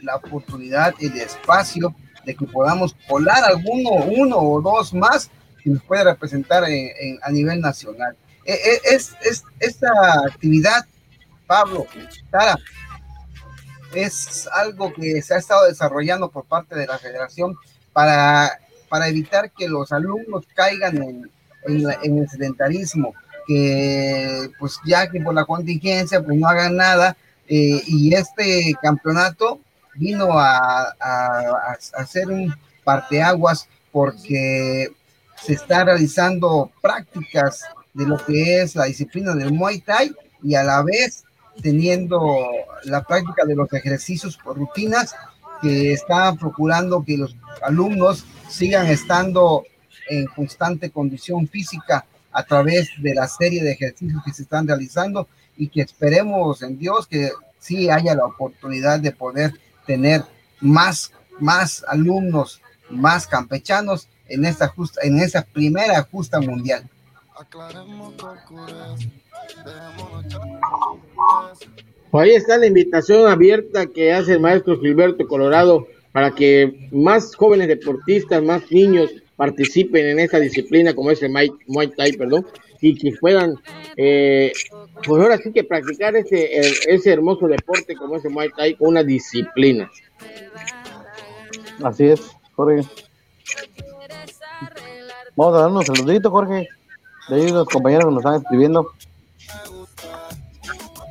la oportunidad el espacio de que podamos colar alguno, uno o dos más que nos puede representar a nivel nacional. Es, es, esta actividad, Pablo, Tara, es algo que se ha estado desarrollando por parte de la federación para, para evitar que los alumnos caigan en, en, el sedentarismo, que pues ya que por la contingencia pues no hagan nada eh, y este campeonato vino a, a, hacer un parteaguas porque se está realizando prácticas de lo que es la disciplina del Muay Thai y a la vez teniendo la práctica de los ejercicios por rutinas que están procurando que los alumnos sigan estando en constante condición física a través de la serie de ejercicios que se están realizando y que esperemos en Dios que sí haya la oportunidad de poder tener más, más alumnos, más campechanos en esta, justa, en esa primera justa mundial. Ahí está la invitación abierta que hace el maestro Gilberto Colorado para que más jóvenes deportistas, más niños participen en esta disciplina como es el Muay Thai, perdón, y que puedan, eh, pues ahora sí que practicar ese, ese hermoso deporte como es el Muay Thai con una disciplina. Así es, Jorge. Vamos a dar unos saluditos, Jorge. De ahí los compañeros que nos están escribiendo.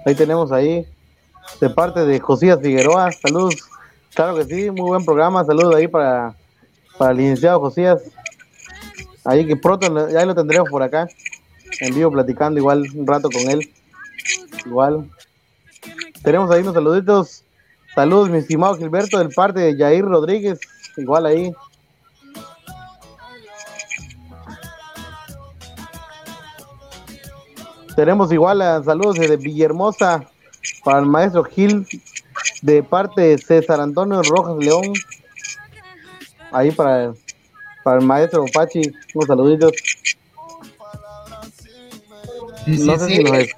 Ahí tenemos ahí, de parte de Josías Figueroa, saludos. Claro que sí, muy buen programa, saludos ahí para, para el licenciado Josías. Ahí que pronto ya lo tendremos por acá, en vivo platicando igual un rato con él. Igual. Tenemos ahí unos saluditos. Saludos, mi estimado Gilberto, del parte de Jair Rodríguez, igual ahí. Tenemos igual a saludos de Villahermosa para el maestro Gil de parte de César Antonio Rojas León. Ahí para, para el maestro Pachi, unos saluditos. Sí, sí, sí.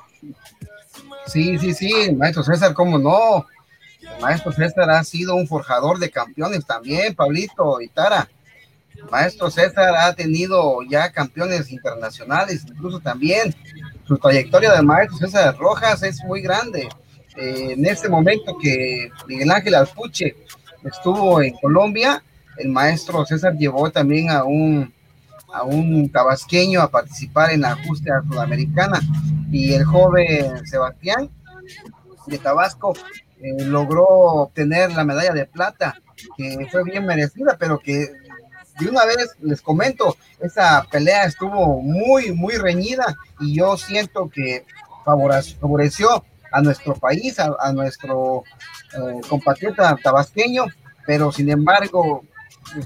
sí, sí, sí, maestro César, ¿cómo no? El maestro César ha sido un forjador de campeones también, Pablito y Tara. maestro César ha tenido ya campeones internacionales, incluso también su trayectoria de maestro César Rojas es muy grande. Eh, en este momento que Miguel Ángel Alpuche estuvo en Colombia, el maestro César llevó también a un, a un tabasqueño a participar en la justa sudamericana. Y el joven Sebastián de Tabasco eh, logró obtener la medalla de plata, que fue bien merecida, pero que de una vez les comento, esa pelea estuvo muy, muy reñida y yo siento que favoreció a nuestro país, a, nuestro eh, compatriota tabasqueño, pero sin embargo,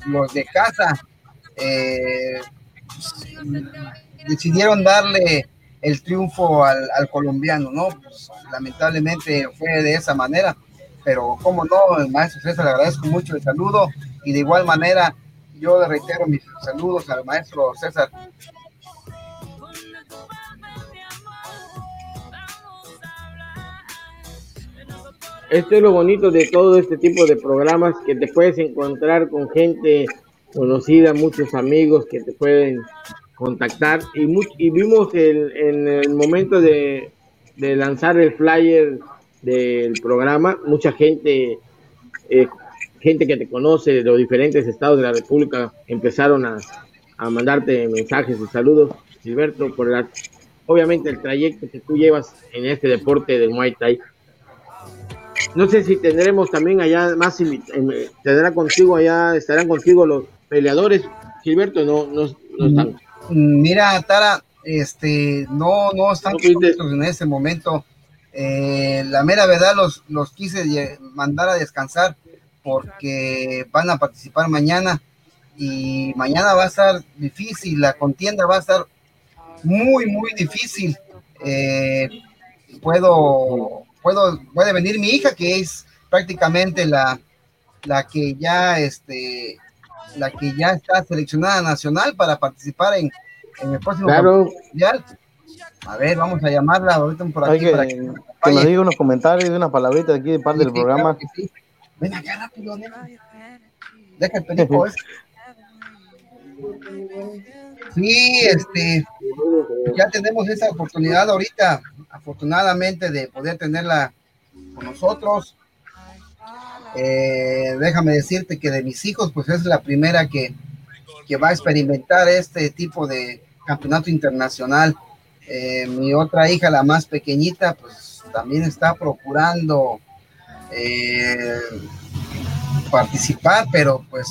los de casa eh, decidieron darle el triunfo al, colombiano, ¿no? Pues, lamentablemente fue de esa manera, pero como no, el maestro César, le agradezco mucho el saludo y de igual manera yo le reitero mis saludos al maestro César. Esto es lo bonito de todo este tipo de programas, que te puedes encontrar con gente conocida, muchos amigos que te pueden contactar. Y, y vimos el, en el momento de, de, lanzar el flyer del programa, mucha gente eh, gente que te conoce de los diferentes estados de la República empezaron a, mandarte mensajes y saludos, Gilberto, por la, obviamente el trayecto que tú llevas en este deporte del Muay Thai. No sé si tendremos también allá más, tendrá contigo allá, estarán contigo los peleadores, Gilberto, no, no, están. Mira, Tara, este, no, no están en este momento. Eh, la mera verdad los, los quise mandar a descansar porque van a participar mañana y mañana va a estar difícil, la contienda va a estar muy, muy difícil. Eh, puedo, puedo, puede venir mi hija, que es prácticamente la, la que ya este la que ya está seleccionada nacional para participar en, en el próximo claro. mundial. A ver, vamos a llamarla ahorita por aquí que, para que, que nos diga unos comentarios y unas palabritas aquí de parte sí, del programa. Claro sí. Ven acá rápido, nena. Deja el perico ese. Sí, este, ya tenemos esa oportunidad ahorita, afortunadamente, de poder tenerla con nosotros. Eh, déjame decirte que de mis hijos, pues es la primera que, que va a experimentar este tipo de campeonato internacional. Eh, mi otra hija, la más pequeñita, pues también está procurando eh, participar, pero pues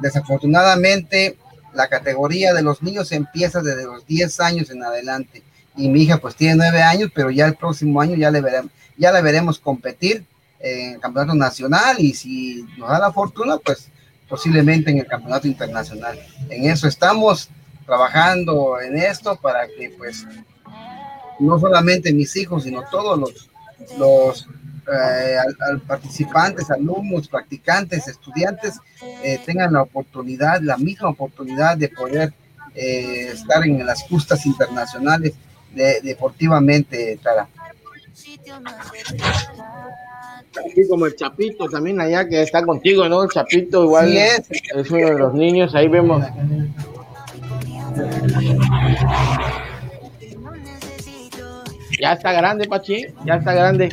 desafortunadamente la categoría de los niños empieza desde los 10 años en adelante y mi hija pues tiene 9 años, pero ya el próximo año ya le veremos, ya la veremos competir en el campeonato nacional y si nos da la fortuna pues posiblemente en el campeonato internacional. En eso estamos trabajando en esto para que pues no solamente mis hijos sino todos los los eh, al, participantes, alumnos, practicantes, estudiantes eh, tengan la oportunidad, la misma oportunidad de poder eh, estar en las justas internacionales de, deportivamente, Tara. Así como el Chapito también allá que está contigo, ¿no? El Chapito igual Sí es. es uno de los niños, ahí vemos. Ya está grande, Pachi, ya está grande.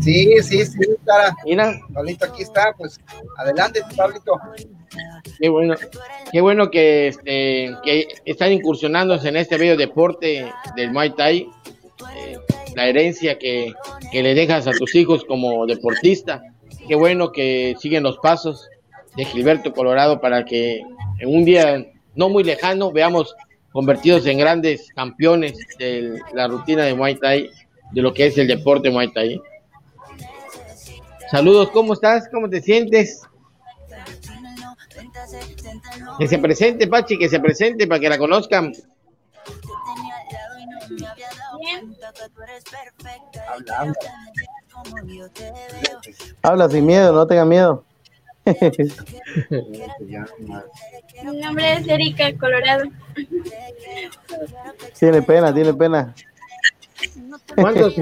Sí, sí, sí, Tara. Mira, Pablito, aquí está, pues adelante, Pablito. qué bueno, qué bueno que, este, que están incursionándose en este bello deporte del Muay Thai. Eh, la herencia que, que le dejas a tus hijos como deportista. Qué bueno que siguen los pasos de Gilberto Colorado para que en un día no muy lejano veamos convertidos en grandes campeones de la rutina de Muay Thai, de lo que es el deporte Muay Thai. Saludos, ¿cómo estás? ¿Cómo te sientes? Que se presente, Pachi, que se presente para que la conozcan. Hablando. Habla sin miedo, no tenga miedo. Mi nombre es Erika Colorado. tiene pena, tiene pena. ¿Cuántos?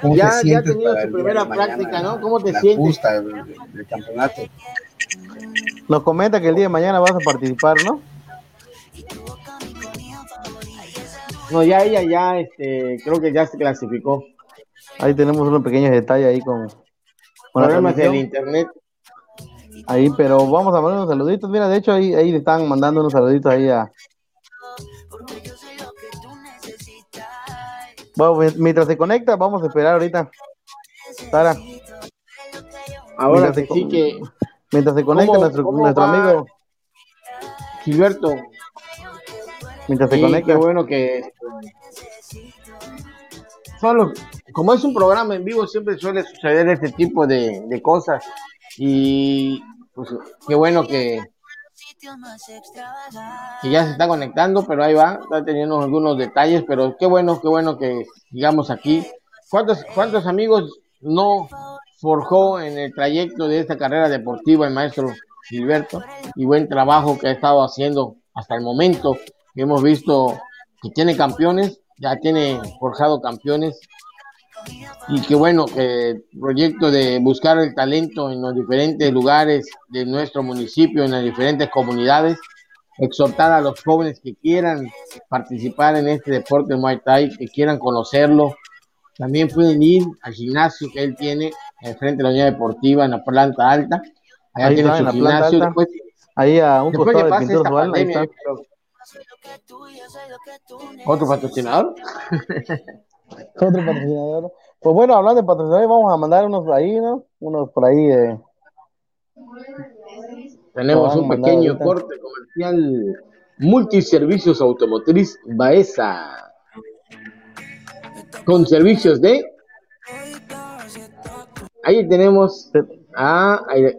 ¿Cómo Ya- ha tenido su primera práctica, ¿no? ¿Cómo te sientes? justa del, del campeonato. Nos comenta que el día de mañana vas a participar, ¿no? No, ya ella ya, este, creo que ya se clasificó. Ahí tenemos unos pequeños detalles ahí con, con Problemas del internet. Ahí, pero vamos a mandar unos saluditos. Mira, de hecho, ahí, ahí le están mandando unos saluditos ahí a. Bueno, mi- mientras se conecta, vamos a esperar ahorita. Sara, Ahora que sí que mientras se conecta ¿Cómo- nuestro, nuestro amigo, Gilberto, mientras se conecta. qué bueno que solo como es un programa en vivo siempre suele suceder este tipo de, de cosas y pues qué bueno que que ya se está conectando, pero ahí va, está teniendo algunos detalles, pero qué bueno, qué bueno que sigamos aquí. ¿Cuántos, cuántos amigos no forjó en el trayecto de esta carrera deportiva el maestro Gilberto? Y buen trabajo que ha estado haciendo hasta el momento, hemos visto que tiene campeones, ya tiene forjado campeones. Y qué bueno que el proyecto de buscar el talento en los diferentes lugares de nuestro municipio, en las diferentes comunidades, exhortar a los jóvenes que quieran participar en este deporte Muay Thai, que quieran conocerlo. También pueden ir al gimnasio que él tiene enfrente de la unidad deportiva en la planta alta. Allá Ahí tiene está, su en la gimnasio. Después, Ahí a un después costado que de esta pandemia, está. pero- ¿Otro patrocinador? <laughs> Otro patrocinador. Pues bueno, hablando de patrocinadores, vamos a mandar unos ahí, ¿no? Unos por ahí. Eh. Tenemos un pequeño corte comercial. Multiservicios Automotriz Baeza. Con servicios de. Ahí tenemos. Ah, aire, aire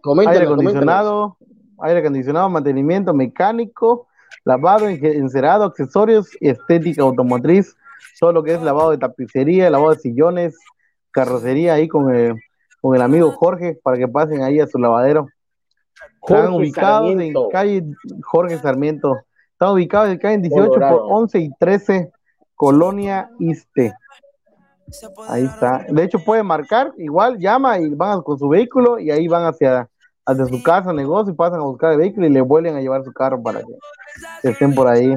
coméntanos, coméntanos. acondicionado, aire acondicionado, mantenimiento mecánico, lavado, encerado, accesorios y estética automotriz, todo lo que es lavado de tapicería, lavado de sillones, carrocería ahí con, con el amigo Jorge para que pasen ahí a su lavadero. Están ubicados en calle Jorge Sarmiento. Están ubicados en calle 18 por 11 y 13, Colonia Iste. Ahí está. De hecho, puede marcar, igual llama y van con su vehículo y ahí van hacia, hacia su casa, negocio y pasan a buscar el vehículo y le vuelven a llevar su carro para que estén por ahí.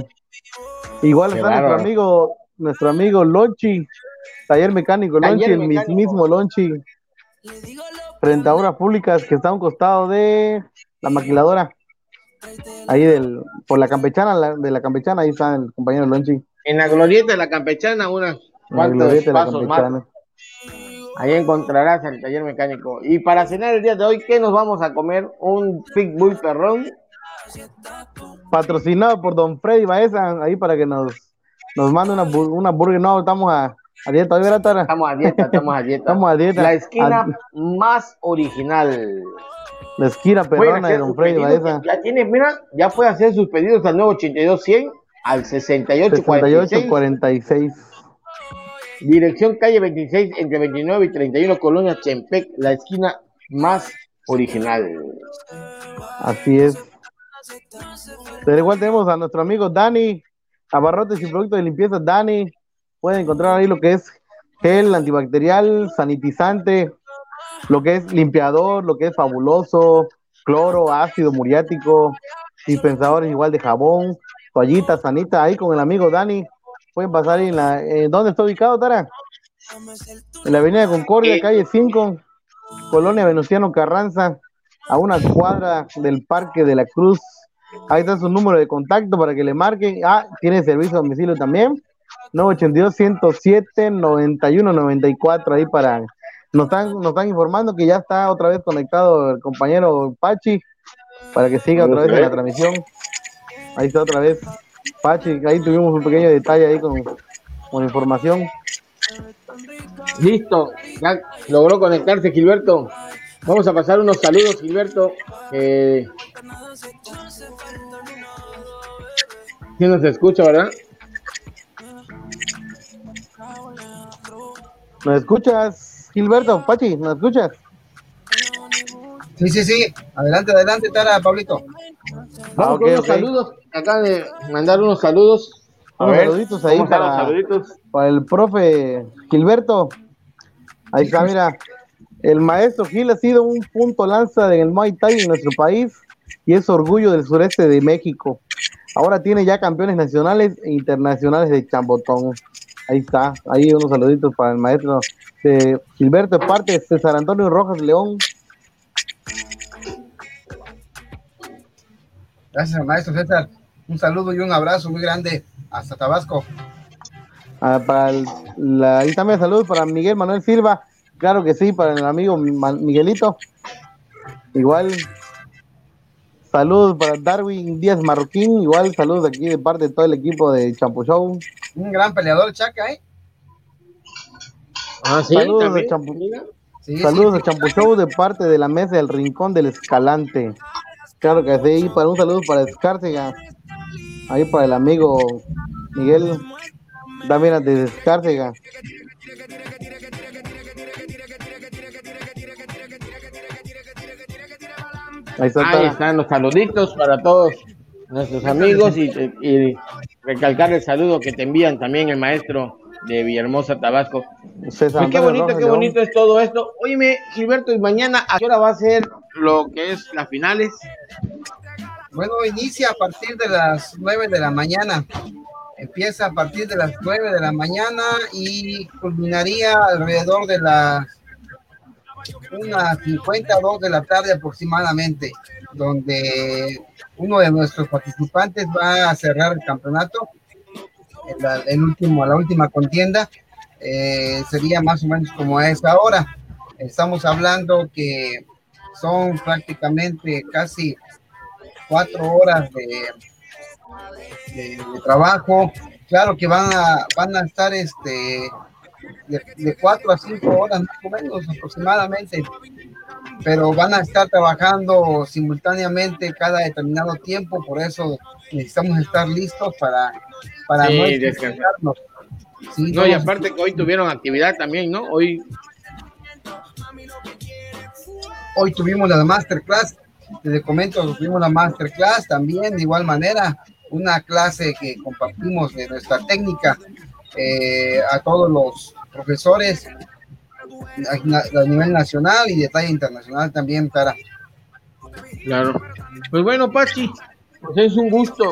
Igual está nuestro amigo, nuestro amigo Lonchi, taller mecánico Lonchi, el mismísimo Lonchi, frente a obras públicas que está a un costado de la maquiladora. Ahí del, por la campechana, de la campechana, ahí está el compañero Lonchi. En la glorieta de la campechana, unas cuantos pasos más. Ahí encontrarás el taller mecánico. Y para cenar el día de hoy, ¿qué nos vamos a comer? Un Pitbull perrón Patrocinado por Don Freddy Baeza, ahí para que nos, nos mande una, una burger. No, estamos a, a dieta, Estamos a dieta, estamos a dieta. <laughs> estamos a dieta. La esquina más original. La esquina perrona de Don Freddy Baeza. Ya tiene, mira, ya puede hacer sus pedidos al nuevo 82 al 68 46. Dirección calle 26 entre 29 y 31 Colonia Chempec, la esquina más original. Así es. Pero igual tenemos a nuestro amigo Dani, abarrotes y productos de limpieza Dani. Pueden encontrar ahí lo que es gel antibacterial, sanitizante, lo que es limpiador, lo que es fabuloso, cloro, ácido muriático, dispensadores igual de jabón, toallitas, sanita, ahí con el amigo Dani. Pueden pasar ahí en la. ¿Dónde está ubicado, Tara? En la Avenida Concordia, calle 5, Colonia Venustiano Carranza, a una cuadra del Parque de la Cruz, Ahí está su número de contacto para que le marquen. Ah, tiene servicio a domicilio también. 982-107-9194 ahí para... Nos están, nos están informando que ya está otra vez conectado el compañero Pachi para que siga otra vez en la transmisión. Ahí está otra vez Pachi. Ahí tuvimos un pequeño detalle ahí con, con información. Listo, ya logró conectarse Gilberto. Vamos a pasar unos saludos, Gilberto. Eh, ¿Sí nos escucha, verdad? ¿Nos escuchas, Gilberto? Pachi, ¿nos escuchas? Sí, sí, sí. Adelante, adelante, Tara, Pablito. Vamos ah, con unos saludos. Acá de mandar unos saludos. A unos saluditos ahí para, saluditos? para el profe Gilberto. Ahí está, mira. El maestro Gil ha sido un punto lanza en el Muay Thai en nuestro país y es orgullo del sureste de México. Ahora tiene ya campeones nacionales e internacionales de chambotón. Ahí está, ahí unos saluditos para el maestro de Gilberto, de parte de César Antonio Rojas León. Gracias, maestro César. Un saludo y un abrazo muy grande hasta Tabasco. Ah, para la, ahí también saludos para Miguel Manuel Silva, claro que sí, para el amigo Miguelito. Igual Saludos para Darwin Díaz Marroquín, igual saludos aquí de parte de todo el equipo de Champo Show. Un gran peleador, Chaca, ¿eh? Ah, sí, saludos de Champo, saludos de Champo Show de parte de la mesa del Rincón del Escalante. Claro que sí, para un saludo para Escárcega, ahí para el amigo Miguel también de Escárcega. Ahí, están los saluditos para todos nuestros amigos y, recalcar el saludo que te envían también el maestro de Villahermosa, Tabasco. Pues qué bonito, qué bonito es todo esto. Óyeme, Gilberto, ¿y mañana a qué hora va a ser lo que es las finales? Bueno, inicia a partir de las 9 de la mañana. Empieza a partir de las 9 de la mañana y culminaría alrededor de las unas 52 de la tarde aproximadamente, donde uno de nuestros participantes va a cerrar el campeonato, el, último, la última contienda, eh, sería más o menos como a esa hora. Estamos hablando que son prácticamente casi cuatro horas de, de, trabajo. Claro que van a, van a estar este, de, cuatro a cinco horas más o menos aproximadamente, pero van a estar trabajando simultáneamente cada determinado tiempo, por eso necesitamos estar listos para, para no descansarnos. no, y aparte que hoy tuvieron actividad también, ¿no? Hoy hoy tuvimos la masterclass, les comento, tuvimos la masterclass también, de igual manera, una clase que compartimos de nuestra técnica eh, a todos los profesores a, nivel nacional y de talla internacional también, para. Claro. Pues bueno, Pachi, pues es un gusto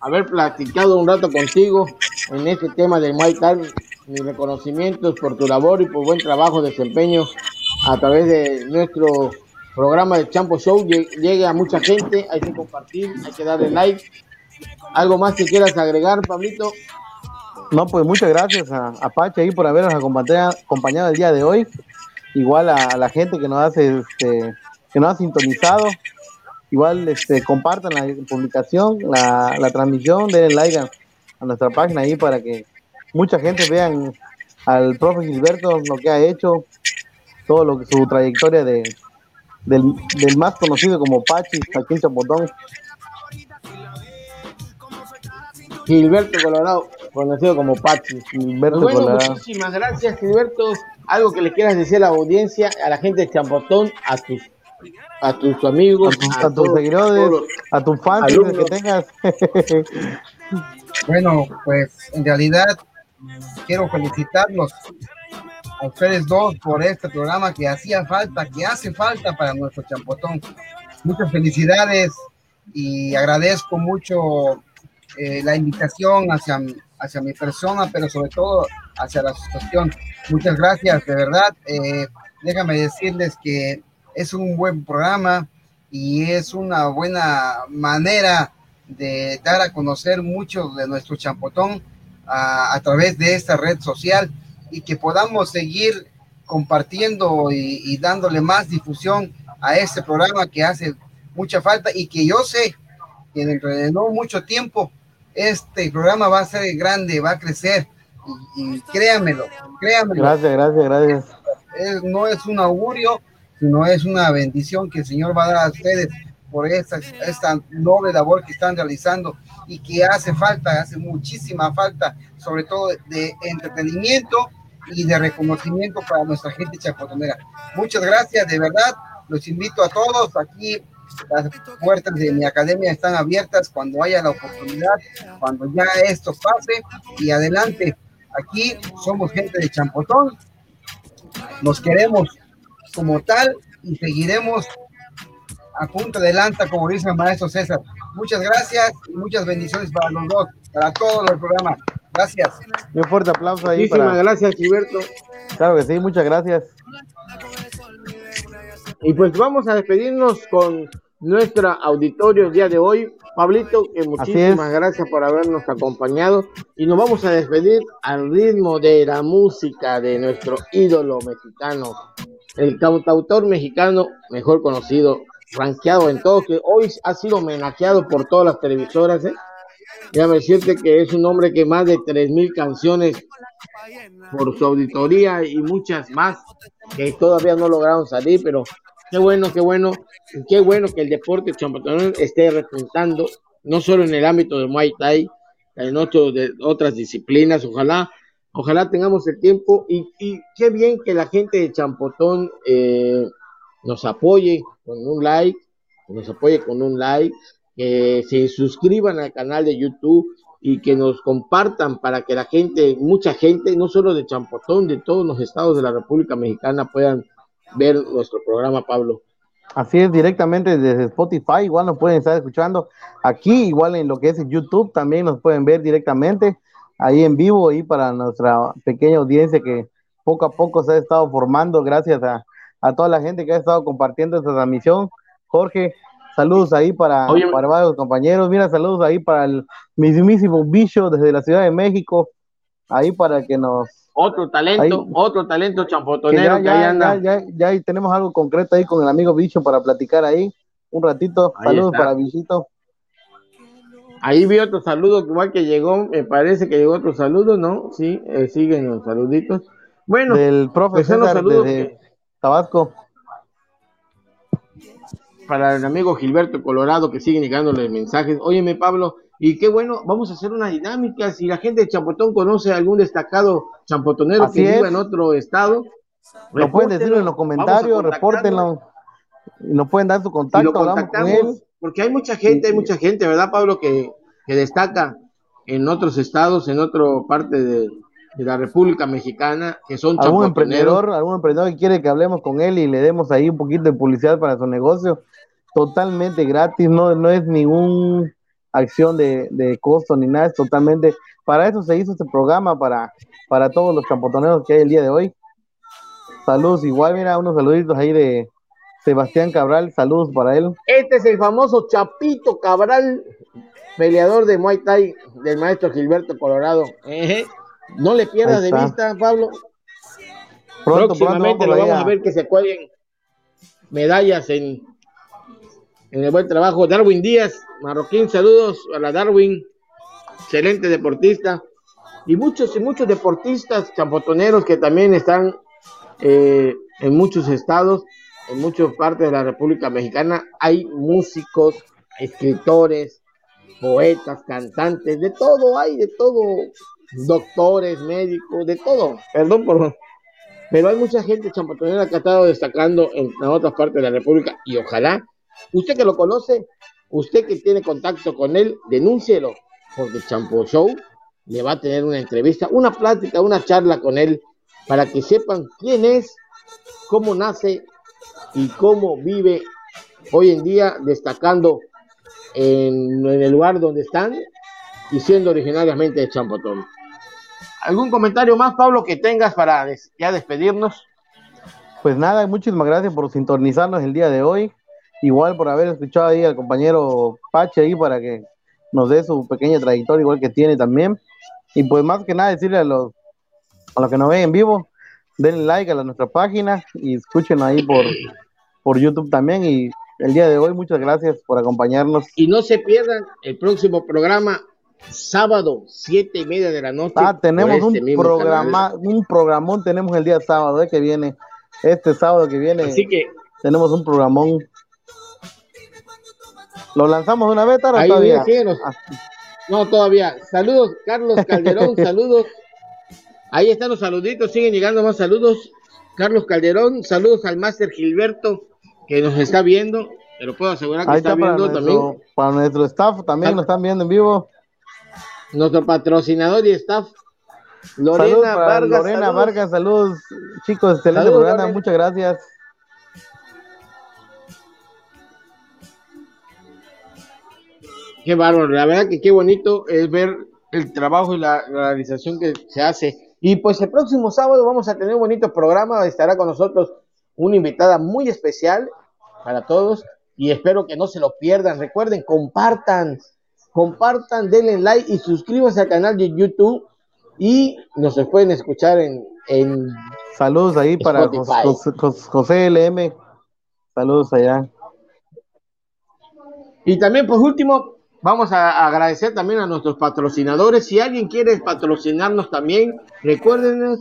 haber platicado un rato contigo en este tema de Muay Thai. Mis reconocimientos por tu labor y por buen trabajo, desempeño a través de nuestro programa de Champo Show. Llegue a mucha gente, hay que compartir, hay que darle like. ¿Algo más que quieras agregar, Pablito? No, pues muchas gracias a, Pache ahí por habernos acompañado, el día de hoy. Igual a, la gente que nos hace, este, que nos ha sintonizado. Igual este, compartan la publicación, la, transmisión, denle like a, nuestra página ahí para que mucha gente vean al profe Gilberto lo que ha hecho, todo lo que su trayectoria de, del, más conocido como Pachi, aquí en Chapotón. Gilberto Colorado, conocido como Pachi. Gilberto Colorado. Muchísimas gracias, Gilberto. Algo que le quieras decir a la audiencia, a la gente de Champotón, a tus a tus amigos, a, tus seguidores, a tus fans que tengas. bueno, pues en realidad quiero felicitarlos a ustedes dos por este programa que hacía falta, que hace falta para nuestro champotón. Muchas felicidades y agradezco mucho eh, la invitación hacia, hacia mi persona, pero sobre todo hacia la asociación. Muchas gracias, de verdad. Eh, déjame decirles que es un buen programa y es una buena manera de dar a conocer mucho de nuestro champotón a, través de esta red social y que podamos seguir compartiendo y, y dándole más difusión a este programa que hace mucha falta y que yo sé que dentro de no mucho tiempo este programa va a ser grande, va a crecer y, créanmelo, créanmelo. Gracias, gracias, gracias. no es un augurio, sino es una bendición que el Señor va a dar a ustedes por esta, esta noble labor que están realizando y que hace falta, hace muchísima falta, sobre todo de entretenimiento y de reconocimiento para nuestra gente chapotonera. Muchas gracias, de verdad, los invito a todos aquí las puertas de mi academia están abiertas cuando haya la oportunidad, cuando ya esto pase y adelante. Aquí somos gente de Champotón, nos queremos como tal y seguiremos a punta de lanza, como dice el maestro César. Muchas gracias y muchas bendiciones para los dos, para todos los programas. Gracias. Un fuerte aplauso ahí. Muchísimas gracias, Gilberto. Claro que sí, muchas gracias. Y pues vamos a despedirnos con nuestro auditorio el día de hoy. Pablito, que muchísimas gracias por habernos acompañado y nos vamos a despedir al ritmo de la música de nuestro ídolo mexicano, el cantautor mexicano mejor conocido, rankeado en todo, que hoy ha sido homenajeado por todas las televisoras. ¿eh? Déjame decirte que es un hombre que más de 3.000 canciones por su auditoría y muchas más que todavía no lograron salir, pero Qué bueno, qué bueno, qué bueno que el deporte champotón esté repuntando, no solo en el ámbito del Muay Thai, en otro, de otras disciplinas, ojalá, ojalá tengamos el tiempo y, qué bien que la gente de Champotón eh, nos apoye con un like, nos apoye con un like, que se suscriban al canal de YouTube y que nos compartan para que la gente, mucha gente, no solo de Champotón, de todos los estados de la República Mexicana puedan ver nuestro programa, Pablo. Así es, directamente desde Spotify, igual nos pueden estar escuchando aquí, igual en lo que es YouTube, también nos pueden ver directamente ahí en vivo, y para nuestra pequeña audiencia que poco a poco se ha estado formando, gracias a, toda la gente que ha estado compartiendo esta transmisión. Jorge, saludos ahí para, para varios compañeros, mira, saludos ahí para el mismísimo Bicho desde la Ciudad de México, ahí para que nos otro talento, otro talento champotonero que, ahí anda. Ya, ya, tenemos algo concreto ahí con el amigo Bicho para platicar ahí un ratito. Saludos para Bichito. Ahí vi otro saludo, igual que llegó, me parece que llegó otro saludo, ¿no? Sí, eh, siguen los saluditos. Bueno, del profesor pues de Tabasco. Para el amigo Gilberto Colorado que sigue llegándole mensajes. Óyeme, Pablo, y qué bueno, vamos a hacer una dinámica. Si la gente de Champotón conoce algún destacado champotonero que viva en otro estado, lo pueden decir en los comentarios, repórtenlo. nos pueden dar su contacto, porque hay mucha gente, hay mucha gente, ¿verdad, Pablo? Que, que destaca en otros estados, en otra parte de, la República Mexicana, que son algún emprendedor, algún emprendedor que quiere que hablemos con él y le demos ahí un poquito de publicidad para su negocio, totalmente gratis, no, no es ninguna acción de, de costo ni nada, es totalmente, para eso se hizo este programa, para, para todos los campotoneros que hay el día de hoy. Saludos, igual, mira, unos saluditos ahí de Sebastián Cabral, saludos para él. Este es el famoso Chapito Cabral, peleador de Muay Thai del maestro Gilberto Colorado. No le pierdas de vista, Pablo. Pronto, Próximamente lo vamos a ver que se cuelguen medallas en, en el buen trabajo. Darwin Díaz, Marroquín, saludos a la Darwin, excelente deportista. Y muchos y muchos deportistas champotoneros que también están eh, en muchos estados, en muchas partes de la República Mexicana. Hay músicos, escritores, poetas, cantantes, de todo hay, de todo, doctores, médicos, de todo. Perdón por... Pero hay mucha gente champotonera que ha estado destacando en, otras partes de la República y ojalá, usted que lo conoce, usted que tiene contacto con él, denúncielo, porque Champo Show le va a tener una entrevista, una plática, una charla con él, para que sepan quién es, cómo nace y cómo vive hoy en día destacando en, el lugar donde están y siendo originariamente de Champotón. ¿Algún comentario más, Pablo, que tengas para ya despedirnos? Pues nada, muchísimas gracias por sintonizarnos el día de hoy. Igual por haber escuchado ahí al compañero Pache ahí para que nos dé su pequeña trayectoria, igual que tiene también. Y pues más que nada decirle a los, a los que nos ven en vivo, denle like a nuestra página y escuchen ahí por, por YouTube también. Y el día de hoy. Muchas gracias por acompañarnos. Y no se pierdan el próximo programa, sábado, siete y media de la noche. Ah, tenemos un este programa, un programón, tenemos el día sábado ¿eh? que viene. Este sábado que viene. Así que tenemos un programón. ¿Lo lanzamos una vez, Tara, todavía? Ah. No, todavía. Saludos, Carlos Calderón, <laughs> saludos. Ahí están los saluditos, siguen llegando más saludos. Carlos Calderón, saludos al Máster Gilberto, que nos está viendo, te lo puedo asegurar que está, viendo también. Para nuestro staff también nos están viendo en vivo. Nuestro patrocinador y staff. Lorena Vargas. Lorena saludos. Vargas, saludos, chicos, excelente programa, muchas gracias. Qué bárbaro, la verdad que qué bonito es ver el trabajo y la realización que se hace. Y pues el próximo sábado vamos a tener un bonito programa, estará con nosotros una invitada muy especial para todos y espero que no se lo pierdan. Recuerden, compartan, compartan, denle like y suscríbanse al canal de YouTube. Y nos pueden escuchar en, en saludos ahí para José, LM saludos allá. Y también por último vamos a agradecer también a nuestros patrocinadores. Si alguien quiere patrocinarnos también recuérdenos.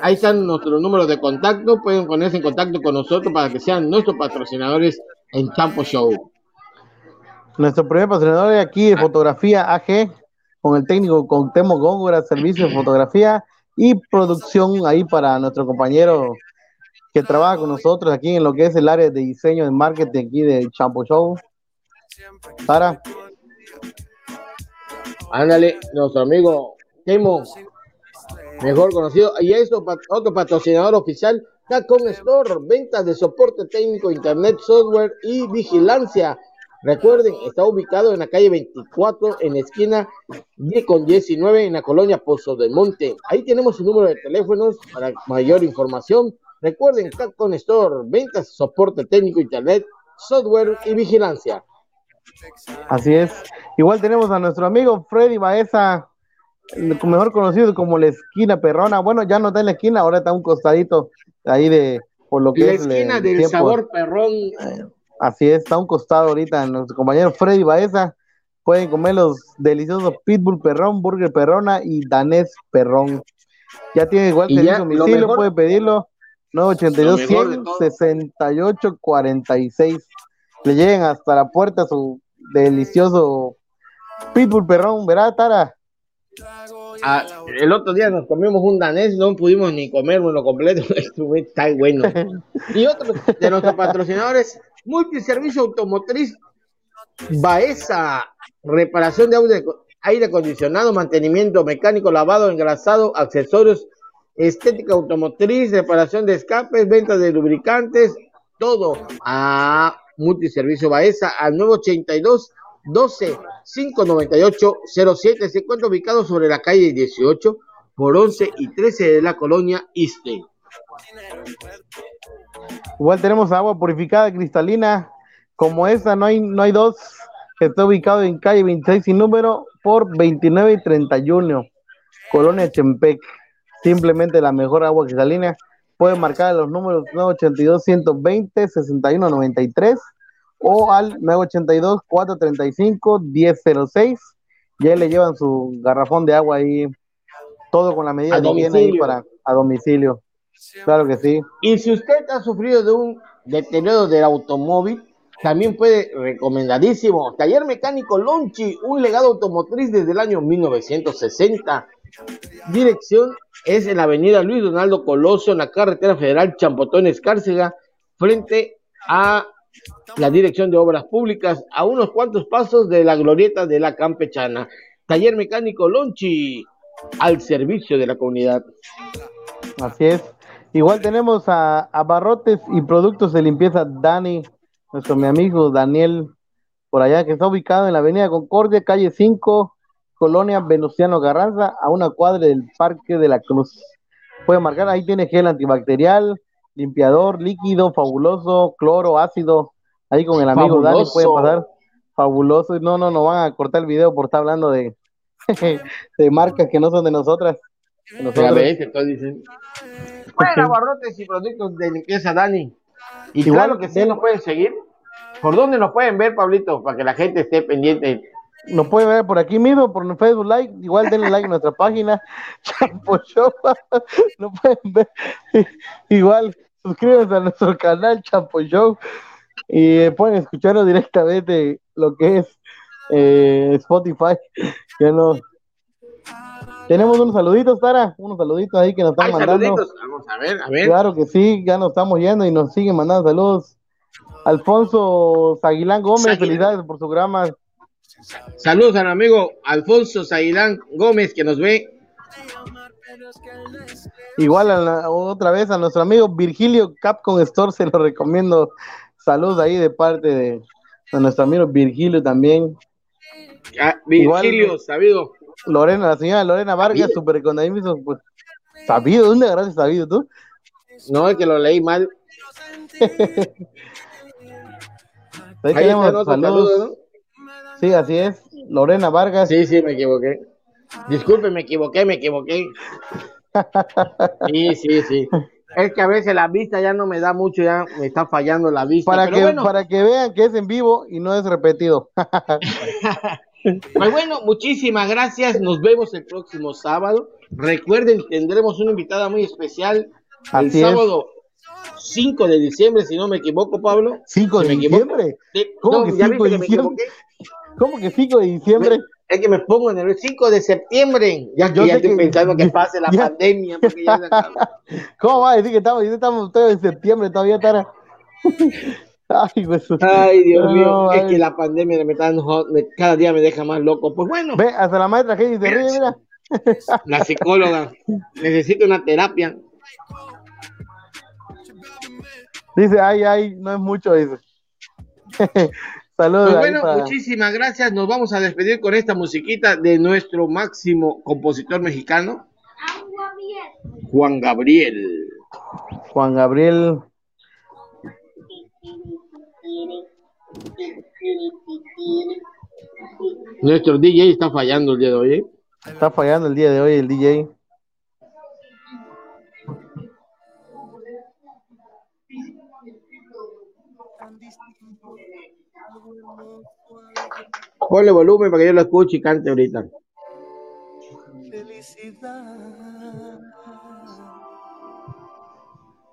Ahí están nuestros números de contacto. Pueden ponerse en contacto con nosotros para que sean nuestros patrocinadores en Campo Show. Nuestro primer patrocinador es aquí de fotografía AG, con el técnico con Temo Góngora, servicio de fotografía y producción ahí para nuestro compañero que trabaja con nosotros aquí en lo que es el área de diseño de marketing aquí de Champo Show. Para. Ándale, nuestro amigo Temo mejor conocido. Y esto, otro patrocinador oficial, Capcom Store, ventas de soporte técnico, internet, software y vigilancia. Recuerden, está ubicado en la calle 24, en la esquina de con 19, en la colonia Pozo del Monte. Ahí tenemos su número de teléfonos para mayor información. Recuerden, Capcom Store, ventas, soporte técnico, internet, software y vigilancia. Así es. Igual tenemos a nuestro amigo Freddy Baeza, mejor conocido como la esquina perrona. Bueno, ya no está en la esquina, ahora está un costadito ahí de por lo que la esquina del sabor perrón. Así es, está un costado ahorita. Nuestro compañero Freddy Baeza pueden comer los deliciosos pitbull perrón, burger perrona y danés perrón. Ya tiene igual que su domicilio, puede pedirlo. 982 68 46. Le lleguen hasta la puerta su delicioso pitbull perrón, ¿verdad, Tara? Ah, el otro día nos comimos un danés, no pudimos ni comerlo completo, <laughs> está bueno. Y otro de nuestros patrocinadores, Multiservicio Automotriz Baeza, reparación de aire acondicionado, mantenimiento mecánico, lavado, engrasado, accesorios, estética automotriz, reparación de escapes, venta de lubricantes, todo a Multiservicio Baeza al 982 12 598 07. Se encuentra ubicado sobre la calle 18 por 11 y 13 de la colonia Iste. Igual tenemos agua purificada cristalina. Como esta, no hay, no hay dos. Está ubicado en calle 26 y número por 29 y 31. Colonia Chempec. Simplemente la mejor agua cristalina. Pueden marcar los números 982 120 6193 o al 982-435-1006. Ya le llevan su garrafón de agua ahí, todo con la medida que viene ahí para a domicilio. Claro que sí. Y si usted ha sufrido de un deterioro del automóvil, también puede recomendadísimo. Taller Mecánico Lonchi, un legado automotriz desde el año 1960. Dirección es en la avenida Luis Donaldo Coloso, en la carretera federal Champotón Escárcega, frente a la Dirección de Obras Públicas, a unos cuantos pasos de la glorieta de la Campechana. Taller Mecánico Lonchi, al servicio de la comunidad. Así es. Igual tenemos a, Barrotes y Productos de Limpieza Dani, nuestro mi amigo Daniel, por allá, que está ubicado en la Avenida Concordia, calle 5, Colonia Venustiano Garranza, a una cuadra del Parque de la Cruz. Puede marcar, ahí tiene gel antibacterial, limpiador líquido, fabuloso, cloro, ácido, ahí con el amigo Dani puede pasar, fabuloso, no, no, no van a cortar el video por estar hablando de, <laughs> de marcas que no son de nosotras. Bueno, abarrotes y productos de limpieza, Dani. Y claro que sí, nos pueden seguir. ¿Por dónde nos pueden ver, Pablito? Para que la gente esté pendiente. Nos puede ver por aquí mismo, por Facebook Like, igual denle like a nuestra página, <laughs> Champo Show, <laughs> no pueden ver, igual suscríbanse a nuestro canal Champo Show y pueden escucharnos directamente lo que es eh, Spotify, que nos tenemos unos saluditos, Tara, unos saluditos ahí que nos están mandando. Vamos a ver, a ver. Claro que sí, ya nos estamos yendo y nos siguen mandando saludos. Alfonso Zaguilán Gómez, felicidades por su programa Saludos al amigo Alfonso Zailán Gómez que nos ve. Igual otra vez a nuestro amigo Virgilio Capcom Store, se lo recomiendo. Saludos ahí de parte de, nuestro amigo Virgilio también. Ah, Virgilio, sabido. Lorena, la señora Lorena Vargas, super económico, pues, sabido, ¿dónde agarraste sabido tú? No, es que lo leí mal. ahí, saludos. Sí, así es. Lorena Vargas. Sí, sí, me equivoqué. Disculpe, me equivoqué, me equivoqué. Sí, sí, sí. Es que a veces la vista ya no me da mucho, ya me está fallando la vista. Para, que, para que vean que es en vivo y no es repetido. Pues bueno, muchísimas gracias. Nos vemos el próximo sábado. Recuerden, tendremos una invitada muy especial el sábado 5 de diciembre, si no me equivoco, Pablo. ¿5 de diciembre? ¿Cómo que 5 de diciembre? ¿Cómo que 5 de diciembre? Es que me pongo en el 5 de septiembre, ya que ya estoy pensando que pase la pandemia. Porque ya <laughs> ¿Cómo va a decir que estamos, estamos ustedes en septiembre todavía, Tara? <laughs> Ay, pues, Ay, Dios mío, es que la pandemia me está me, cada día me deja más loco. Pues bueno. Ve, hasta la maestra que dice, ríe, mira. <laughs> La psicóloga, necesito una terapia. Dice, ay, ay, no es mucho, dice. Saludos. Pues bueno, muchísimas gracias. Nos vamos a despedir con esta musiquita de nuestro máximo compositor mexicano, Juan Gabriel. Juan Gabriel. Nuestro DJ está fallando el día de hoy. ¿eh? Está fallando el día de hoy el DJ. Ponle volumen para que yo lo escuche y cante ahorita.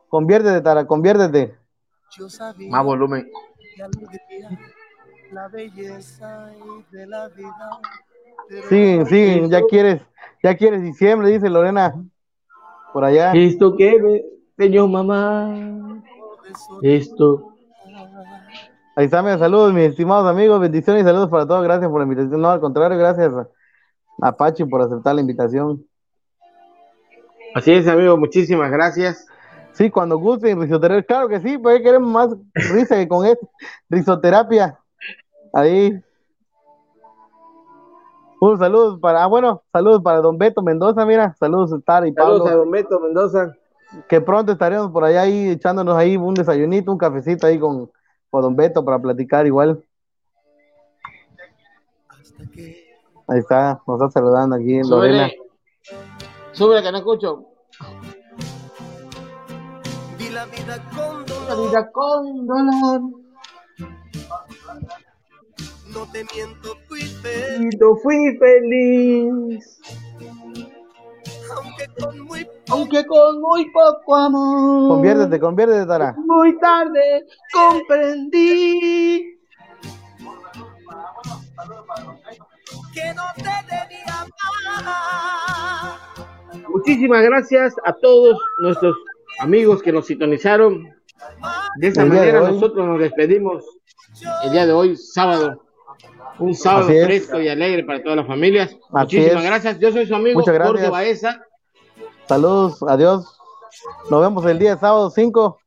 Conviértete, Tara, conviértete. Más volumen. Sí, sí, ya quieres, Ya quieres diciembre, dice Lorena. Por allá. Esto que me señor mamá. Esto. Ahí está, mis saludos, mis estimados amigos. Bendiciones y saludos para todos. Gracias por la invitación. No, al contrario, gracias a Pachi por aceptar la invitación. Así es, amigo. Muchísimas gracias. Sí, cuando gusten risoterapia, claro que sí, pues queremos más risa que con esto. Risoterapia. Ahí. Un saludo para, ah, bueno, saludos para don Beto Mendoza, mira, saludos Star y Pablo. Saludos a don Beto Mendoza. Que pronto estaremos por allá ahí echándonos ahí un desayunito, un cafecito ahí con, con don Beto para platicar igual. Ahí está, nos está saludando aquí en Lorena. Sube que no escucho. la vida con dolor. La vida con dolor. No te miento, fui feliz. fui feliz. Aunque con muy poco, Aunque con muy poco amor. Conviértete, conviértete, Tara. Muy tarde comprendí. Que no te debía amar. Muchísimas gracias a todos nuestros amigos que nos sintonizaron. De esa manera nosotros nos despedimos el día de hoy, sábado. Un sábado fresco y alegre para todas las familias. Muchísimas gracias. Yo soy su amigo Jorge Baeza. Saludos, adiós. Nos vemos el día sábado 5. Nos vemos